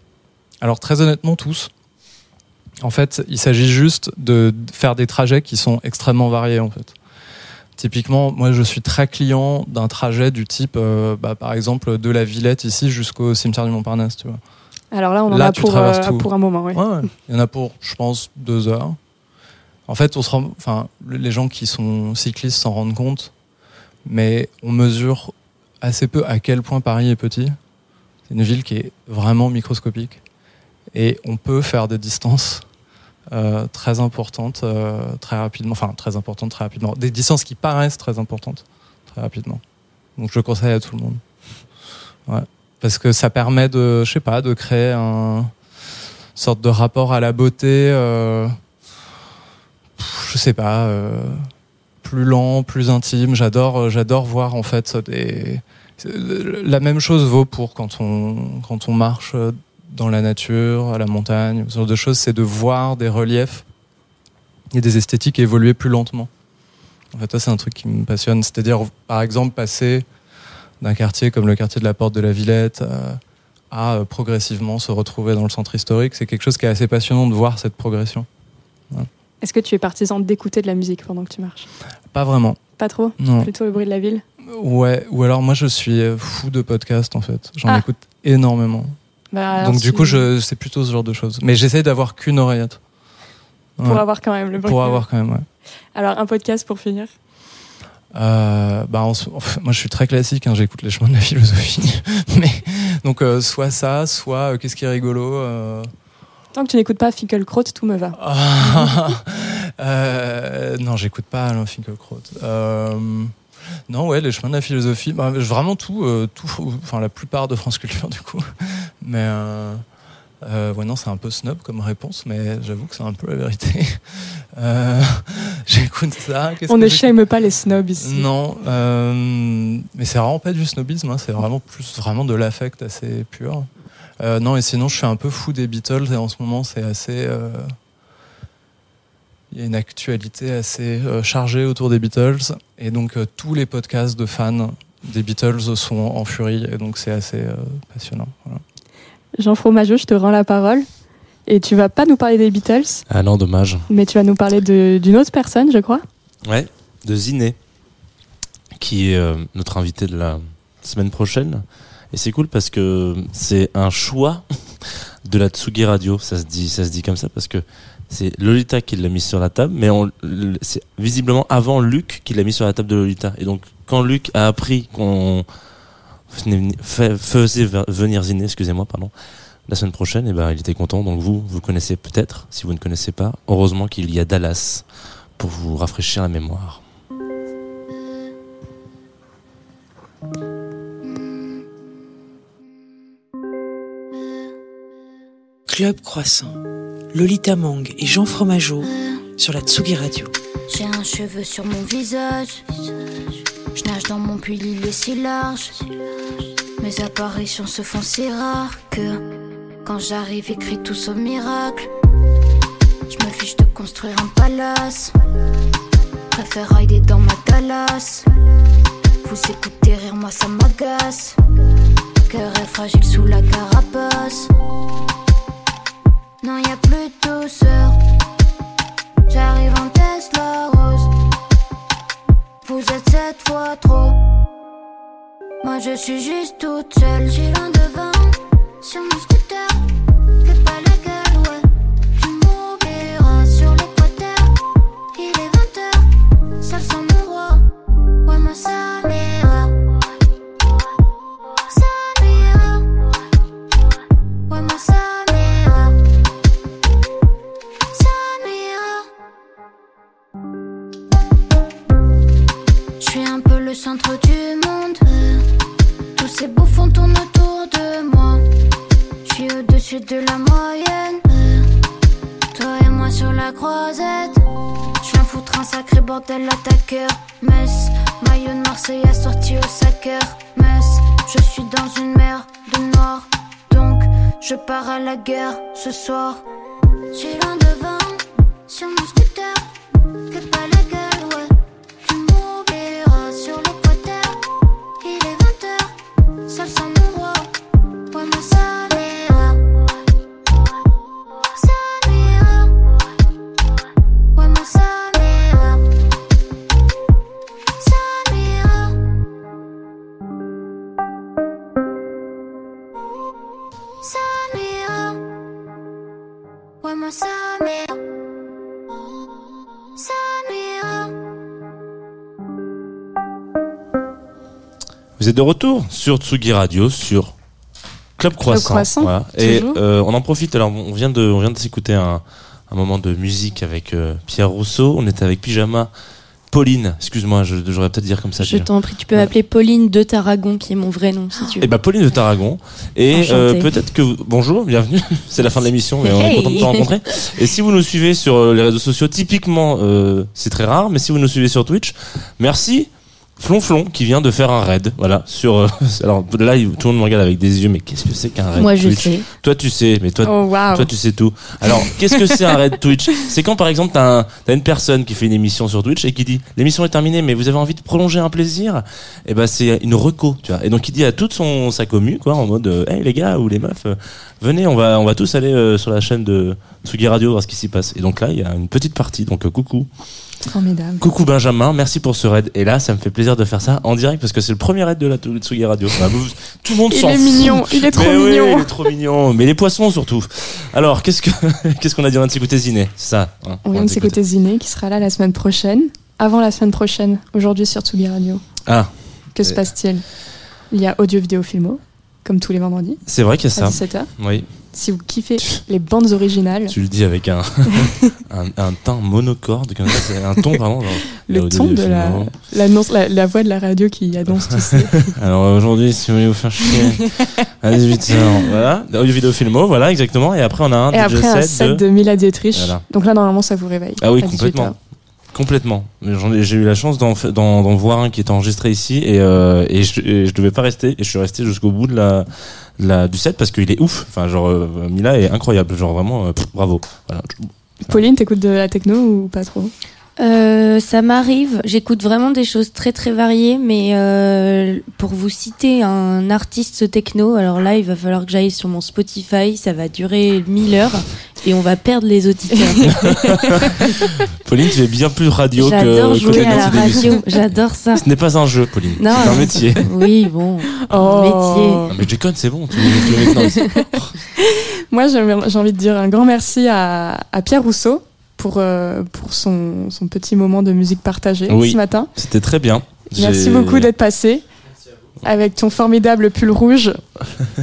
[SPEAKER 7] Alors très honnêtement, tous. En fait, il s'agit juste de faire des trajets qui sont extrêmement variés en fait. Typiquement, moi je suis très client d'un trajet du type, euh, bah, par exemple, de la Villette ici jusqu'au cimetière du Montparnasse, tu vois.
[SPEAKER 2] Alors là, on en
[SPEAKER 7] Là,
[SPEAKER 2] a pour, euh, pour un moment. Ouais,
[SPEAKER 7] ouais. Il y en a pour, je pense, deux heures. En fait, on se rend, enfin, les gens qui sont cyclistes s'en rendent compte, mais on mesure assez peu à quel point Paris est petit. C'est une ville qui est vraiment microscopique. Et on peut faire des distances euh, très importantes euh, très rapidement. Enfin, très importantes très rapidement. Des distances qui paraissent très importantes très rapidement. Donc je conseille à tout le monde. Parce que ça permet de, je sais pas, de créer un sorte de rapport à la beauté. euh, je sais pas. euh, plus lent, plus intime. J'adore, j'adore voir en fait des. La même chose vaut pour quand on quand on marche dans la nature, à la montagne, ce genre de choses, c'est de voir des reliefs et des esthétiques évoluer plus lentement. En fait, ça c'est un truc qui me passionne. C'est-à-dire, par exemple, passer d'un quartier comme le quartier de la Porte de la Villette euh, à euh, progressivement se retrouver dans le centre historique, c'est quelque chose qui est assez passionnant de voir cette progression.
[SPEAKER 2] Est-ce que tu es partisan d'écouter de la musique pendant que tu marches?
[SPEAKER 7] Pas vraiment.
[SPEAKER 2] Pas trop?
[SPEAKER 7] Non.
[SPEAKER 2] Plutôt le bruit de la ville?
[SPEAKER 7] Ouais, ou alors moi je suis euh, fou de podcasts en fait. J'en
[SPEAKER 2] Ah.
[SPEAKER 7] écoute énormément.
[SPEAKER 2] Bah,
[SPEAKER 7] Donc du coup, je c'est plutôt ce genre de choses. Mais j'essaie d'avoir qu'une oreillette.
[SPEAKER 2] Pour
[SPEAKER 7] Ouais.
[SPEAKER 2] avoir quand même le.
[SPEAKER 7] Pour avoir quand même, ouais.
[SPEAKER 2] Alors, un podcast pour finir
[SPEAKER 7] Euh, bah, en moi, je suis très classique. hein, J'écoute les chemins de la philosophie. Mais donc, euh, soit ça, soit euh, qu'est-ce qui est rigolo.
[SPEAKER 2] Tant que tu n'écoutes pas Finkelkraut, tout me va.
[SPEAKER 7] Non, j'écoute pas Alain Finkielkraut. Non, ouais, les chemins de la philosophie. Bah, vraiment tout, euh, tout, enfin la plupart de France Culture du coup. Mais euh, euh, ouais, non, c'est un peu snob comme réponse, mais j'avoue que c'est un peu la vérité. J'écoute ça.
[SPEAKER 2] On ne shame pas les snobs ici.
[SPEAKER 7] non, mais c'est vraiment pas du snobisme, hein, c'est vraiment plus vraiment de l'affect assez pur. Non, et sinon, je suis un peu fou des Beatles et en ce moment, c'est assez. Il y a une actualité assez euh, chargée autour des Beatles et donc euh, tous les podcasts de fans des Beatles sont en furie et donc c'est assez euh, passionnant. voilà.
[SPEAKER 2] Jean Fromageau, je te rends la parole. Et tu vas pas nous parler des Beatles,
[SPEAKER 1] Ah non, dommage.
[SPEAKER 2] mais tu vas nous parler d'une autre personne, je crois.
[SPEAKER 1] Ouais, de Ziné, qui est euh, notre invité de la semaine prochaine. Et c'est cool parce que c'est un choix de la Tsugi Radio. Ça se dit, ça se dit comme ça parce que c'est Lolita qui l'a mis sur la table, mais c'est visiblement avant Luc qui l'a mis sur la table de Lolita. Et donc, quand Luc a appris qu'on faisait ve- venir Ziné, excusez-moi, pardon, la semaine prochaine, et ben, il était content. Donc vous, vous connaissez peut-être. Si vous ne connaissez pas, heureusement qu'il y a Dallas pour vous rafraîchir la mémoire.
[SPEAKER 5] Club Croissant, Lolita Mang et Jean Fromageau sur la Tsugi Radio.
[SPEAKER 8] J'ai un cheveu sur mon visage. Je nage dans mon puits, il est si large. Mes apparitions se font si rares que quand j'arrive, écrit tous au miracle. Je me fiche de construire un palace. Préfère rider dans ma Dallas. Vous écoutez rire, moi ça m'agace. Cœur est fragile sous la carapace. Non, y a plus de douceur. J'arrive en Tesla rose. Vous êtes cette fois trop. Moi je suis juste toute seule. J'ai l'un devant sur mon du monde. Tous ces bouffons tournent autour de moi. Je suis au-dessus de la moyenne. Toi et moi sur la croisette. Je viens foutre un sacré bordel à ta cœur. Metz, maillot de Marseille assorti au sacceur. Metz, je suis dans une mer de noir. Donc, je pars à la guerre ce soir. J'ai loin devant sur mon scooter.
[SPEAKER 1] De retour sur Tsugi Radio, sur Club Croissant.
[SPEAKER 2] Croissant,
[SPEAKER 1] voilà. Et euh, on en profite. Alors, on vient de, on vient de s'écouter un, un moment de musique avec euh, Pierre Rousseau. On était avec Pyjama. Pauline, excuse-moi, je- j'aurais peut-être dire comme ça.
[SPEAKER 3] Je t'en prie, tu peux m'appeler Pauline de Tarragon, qui est mon vrai nom, si tu veux.
[SPEAKER 1] Eh ben Pauline de Tarragon. Et euh, peut-être que vous- bonjour, bienvenue. C'est la fin de l'émission, mais on est content de te rencontrer. Et si vous nous suivez sur les réseaux sociaux, typiquement, c'est très rare, mais si vous nous suivez sur Twitch, merci. Flonflon qui vient de faire un raid, voilà, sur. euh, alors là, tout le monde me regarde avec des yeux, mais qu'est-ce que c'est qu'un raid
[SPEAKER 3] Moi, je
[SPEAKER 1] Twitch
[SPEAKER 3] sais.
[SPEAKER 1] Toi, tu sais, mais toi,
[SPEAKER 2] Oh
[SPEAKER 1] toi, tu sais tout. Alors, qu'est-ce que c'est un raid Twitch C'est quand, par exemple, t'as un, t'as une personne qui fait une émission sur Twitch et qui dit l'émission est terminée, mais vous avez envie de prolonger un plaisir? Et ben, c'est une reco, tu vois. Et donc, il dit à toute son sa commu, quoi, en mode, euh, hey les gars ou les meufs, euh, venez, on va on va tous aller euh, sur la chaîne de Tsugi Radio voir ce qui s'y passe. Et donc là, il y a une petite partie. Donc, euh, coucou,
[SPEAKER 2] Formidable.
[SPEAKER 1] coucou Benjamin, merci pour ce raid. Et là, ça me fait plaisir de faire ça en direct parce que c'est le premier raid de la Tsugi Radio. Bah, tout le monde
[SPEAKER 2] Il est
[SPEAKER 1] fout.
[SPEAKER 2] mignon, il est trop
[SPEAKER 1] Mais oui,
[SPEAKER 2] mignon.
[SPEAKER 1] il est trop mignon. Mais les poissons surtout. Alors, qu'est-ce que qu'est-ce qu'on a dit? On vient de s'écouter Ziné, c'est ça hein,
[SPEAKER 2] On vient de s'écouter Ziné qui sera là la semaine prochaine. Avant la semaine prochaine, aujourd'hui sur Tsugi Radio.
[SPEAKER 1] Ah,
[SPEAKER 2] Que se
[SPEAKER 1] Euh.
[SPEAKER 2] passe-t-il? Il y a audio, vidéo, filmo, comme tous les vendredis,
[SPEAKER 1] c'est vrai qu'il y a ça.
[SPEAKER 2] 17h.
[SPEAKER 1] Oui,
[SPEAKER 2] Si vous kiffez les bandes originales,
[SPEAKER 1] tu le dis avec un un, un ton monocorde comme ça, c'est un ton vraiment. Genre,
[SPEAKER 2] le ton de la, la, la voix de la radio qui annonce tout ça.
[SPEAKER 1] Alors aujourd'hui, si vous voulez vous faire chier à 18h, voilà, audio vidéo filmo, voilà exactement. Et après on a un
[SPEAKER 2] Et
[SPEAKER 1] DJ
[SPEAKER 2] après, un
[SPEAKER 1] set
[SPEAKER 2] set
[SPEAKER 1] de...
[SPEAKER 2] de Mila Dietrich.
[SPEAKER 1] Voilà.
[SPEAKER 2] Donc là, normalement, ça vous réveille.
[SPEAKER 1] Ah oui,
[SPEAKER 2] à 18
[SPEAKER 1] complètement. Complètement. J'ai eu la chance d'en voir un qui était enregistré ici et, euh, je, et devais pas rester et je suis resté jusqu'au bout de la, du set parce qu'il est ouf. Enfin genre euh, Mila est incroyable. Genre vraiment euh, bravo.
[SPEAKER 2] Pauline, t'écoutes de la techno ou pas trop?
[SPEAKER 3] Euh, ça m'arrive. J'écoute vraiment des choses très très variées, mais euh, pour vous citer un artiste techno, alors là, il va falloir que j'aille sur mon Spotify. Ça va durer 1000 heures et on va perdre les auditeurs.
[SPEAKER 1] Pauline, tu es bien plus radio que,
[SPEAKER 3] J'adore
[SPEAKER 1] que
[SPEAKER 3] jouer à la radio. J'adore ça.
[SPEAKER 1] Ce n'est pas un jeu, Pauline.
[SPEAKER 3] Non,
[SPEAKER 1] C'est un métier.
[SPEAKER 3] Oui, bon. métier.
[SPEAKER 1] Non, mais J-Con, c'est bon. Tu, tu- non, c'est-
[SPEAKER 2] Moi, j'ai j'ai envie de dire un grand merci à, à Pierre Rousseau pour, euh, pour son, son petit moment de musique partagée
[SPEAKER 1] Oui.
[SPEAKER 2] ce matin.
[SPEAKER 1] C'était très bien.
[SPEAKER 2] Merci beaucoup d'être passé. Avec ton formidable pull rouge.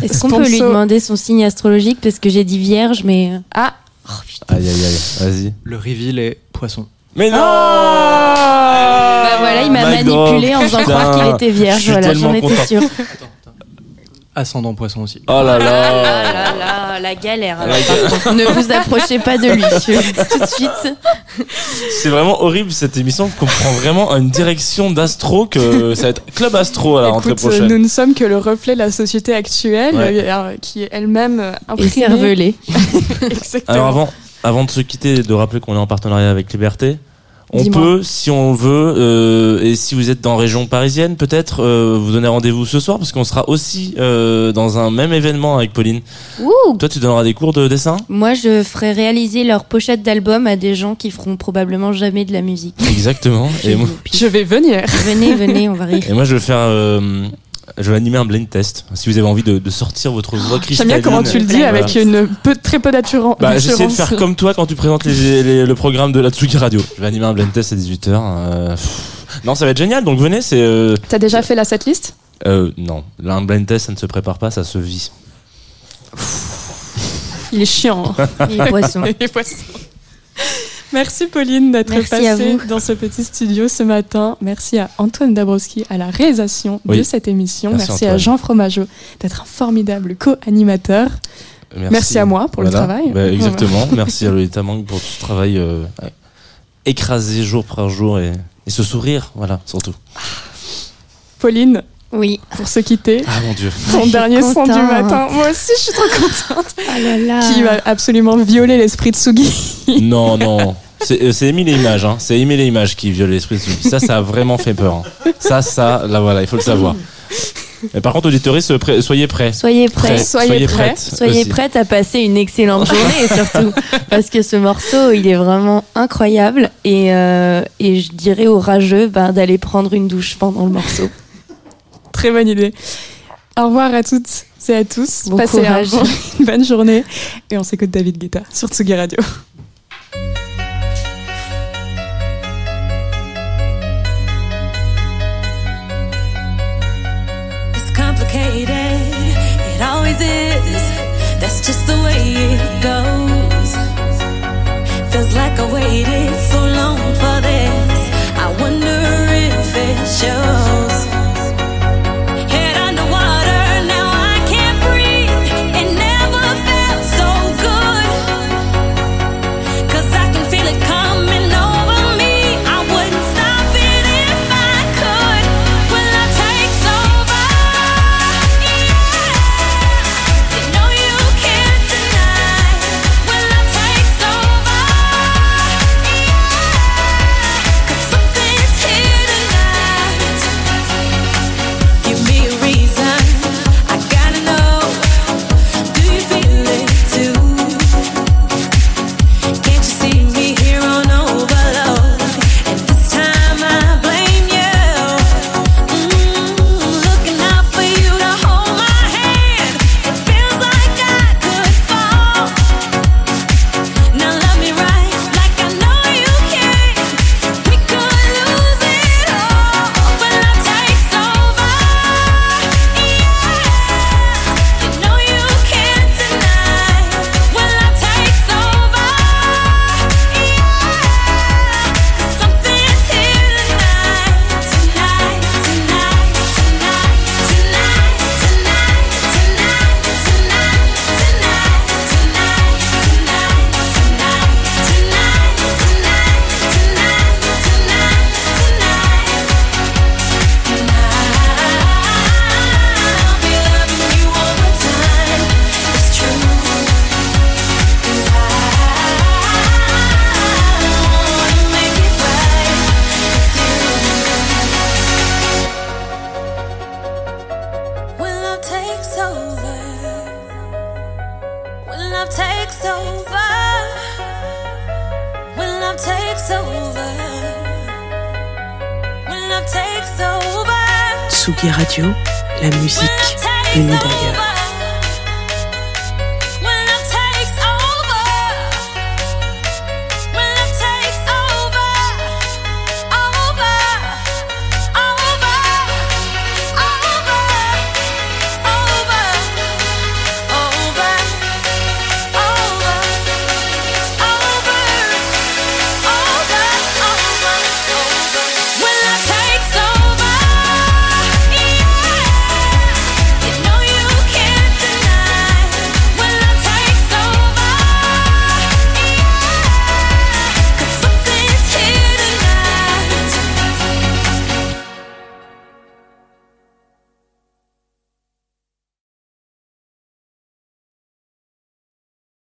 [SPEAKER 3] Est-ce qu'on peut lui demander son signe astrologique parce que j'ai dit vierge, mais euh,
[SPEAKER 2] Ah
[SPEAKER 3] oh.
[SPEAKER 1] Aïe aïe aïe. Vas-y.
[SPEAKER 7] Le reveal est poisson.
[SPEAKER 1] Mais non.
[SPEAKER 3] Bah voilà, il m'a manipulé en faisant croire qu'il était vierge. Voilà, j'en étais sûre.
[SPEAKER 7] Ascendant poisson aussi.
[SPEAKER 1] Oh là
[SPEAKER 3] Ah
[SPEAKER 1] là.
[SPEAKER 3] là là, la galère.
[SPEAKER 1] La
[SPEAKER 3] ne vous approchez pas de lui. Je le dis tout de suite.
[SPEAKER 1] C'est vraiment horrible cette émission qu'on prend vraiment une direction d'astro que ça va être club astro à la rentrée
[SPEAKER 2] Écoute, euh,
[SPEAKER 1] prochaine.
[SPEAKER 2] nous ne sommes que le reflet de la société actuelle,
[SPEAKER 1] Ouais.
[SPEAKER 2] euh, qui est elle-même euh,
[SPEAKER 3] Et
[SPEAKER 2] imprimée.
[SPEAKER 3] cervelé.
[SPEAKER 2] Exactement.
[SPEAKER 1] Alors avant, avant de se quitter, de rappeler qu'on est en partenariat avec Liberté. On peut, si on veut, euh, et si vous êtes dans région parisienne, peut-être euh, vous donner rendez-vous ce soir parce qu'on sera aussi euh, dans un même événement avec Pauline.
[SPEAKER 3] Ouh.
[SPEAKER 1] Toi, tu donneras des cours de dessin?
[SPEAKER 3] Moi, je ferai réaliser leur pochette d'album à des gens qui feront probablement jamais de la musique.
[SPEAKER 1] Exactement. et, moi,
[SPEAKER 2] Je vais venir.
[SPEAKER 3] Venez, venez, on va rire.
[SPEAKER 1] et moi, je vais faire, euh, je vais animer un blind test. Si vous avez envie de, de sortir votre voix
[SPEAKER 2] J'aime
[SPEAKER 1] cristalline.
[SPEAKER 2] bien comment tu le dis
[SPEAKER 1] Voilà.
[SPEAKER 2] avec une peu, très peu d'assurance.
[SPEAKER 1] Bah, j'essaie de faire comme toi quand tu présentes les- les- le programme de la Tsugi Radio. Je vais animer un blind test à 18h. euh. Non, ça va être génial. Donc venez, c'est. Euh,
[SPEAKER 2] T'as déjà fait la setlist?
[SPEAKER 1] Euh, non, là, un blind test, ça ne se prépare pas, ça se vit.
[SPEAKER 2] Il est chiant. hein.
[SPEAKER 3] Les poissons.
[SPEAKER 2] Les poissons. Merci Pauline d'être passée dans ce petit studio ce matin. Merci à Antoine Dabrowski à la réalisation
[SPEAKER 1] Oui.
[SPEAKER 2] de cette émission.
[SPEAKER 1] Merci,
[SPEAKER 2] Merci, à. Jean Fromageau d'être un formidable co-animateur. Merci à moi pour le travail.
[SPEAKER 1] Bah, exactement. Merci à Lolita Mang pour tout ce travail euh, écrasé jour par jour et, et ce sourire, voilà, surtout.
[SPEAKER 2] Pauline,
[SPEAKER 3] Oui.
[SPEAKER 2] pour se quitter,
[SPEAKER 1] Ah mon dieu.
[SPEAKER 2] ton dernier son du matin. Moi aussi, je suis trop contente.
[SPEAKER 3] Ah là là.
[SPEAKER 2] Qui va absolument violer l'esprit de Sugi.
[SPEAKER 1] non, non. C'est euh, c'est aimer les images, hein. C'est aimer les images qui violent l'esprit de Sugi. Ça, ça a vraiment fait peur. hein. Ça, ça, là voilà, il faut le savoir. Mais par contre, auditeurs, soyez prêts.
[SPEAKER 3] Soyez prêts.
[SPEAKER 1] Prêts.
[SPEAKER 2] Soyez prêts.
[SPEAKER 1] prêtes
[SPEAKER 3] Soyez
[SPEAKER 1] aussi.
[SPEAKER 3] prêtes à passer une excellente journée surtout parce que ce morceau il est vraiment incroyable et, euh, et je dirais aux rageux ben, d'aller prendre une douche pendant le morceau.
[SPEAKER 2] Très bonne idée. Au revoir à toutes et à tous.
[SPEAKER 3] Bon
[SPEAKER 2] Passez un
[SPEAKER 3] courage.
[SPEAKER 2] bon- une bonne journée. Et on s'écoute David Guetta sur Tsugi Radio.
[SPEAKER 6] just the way it goes. Feels like I waited so long.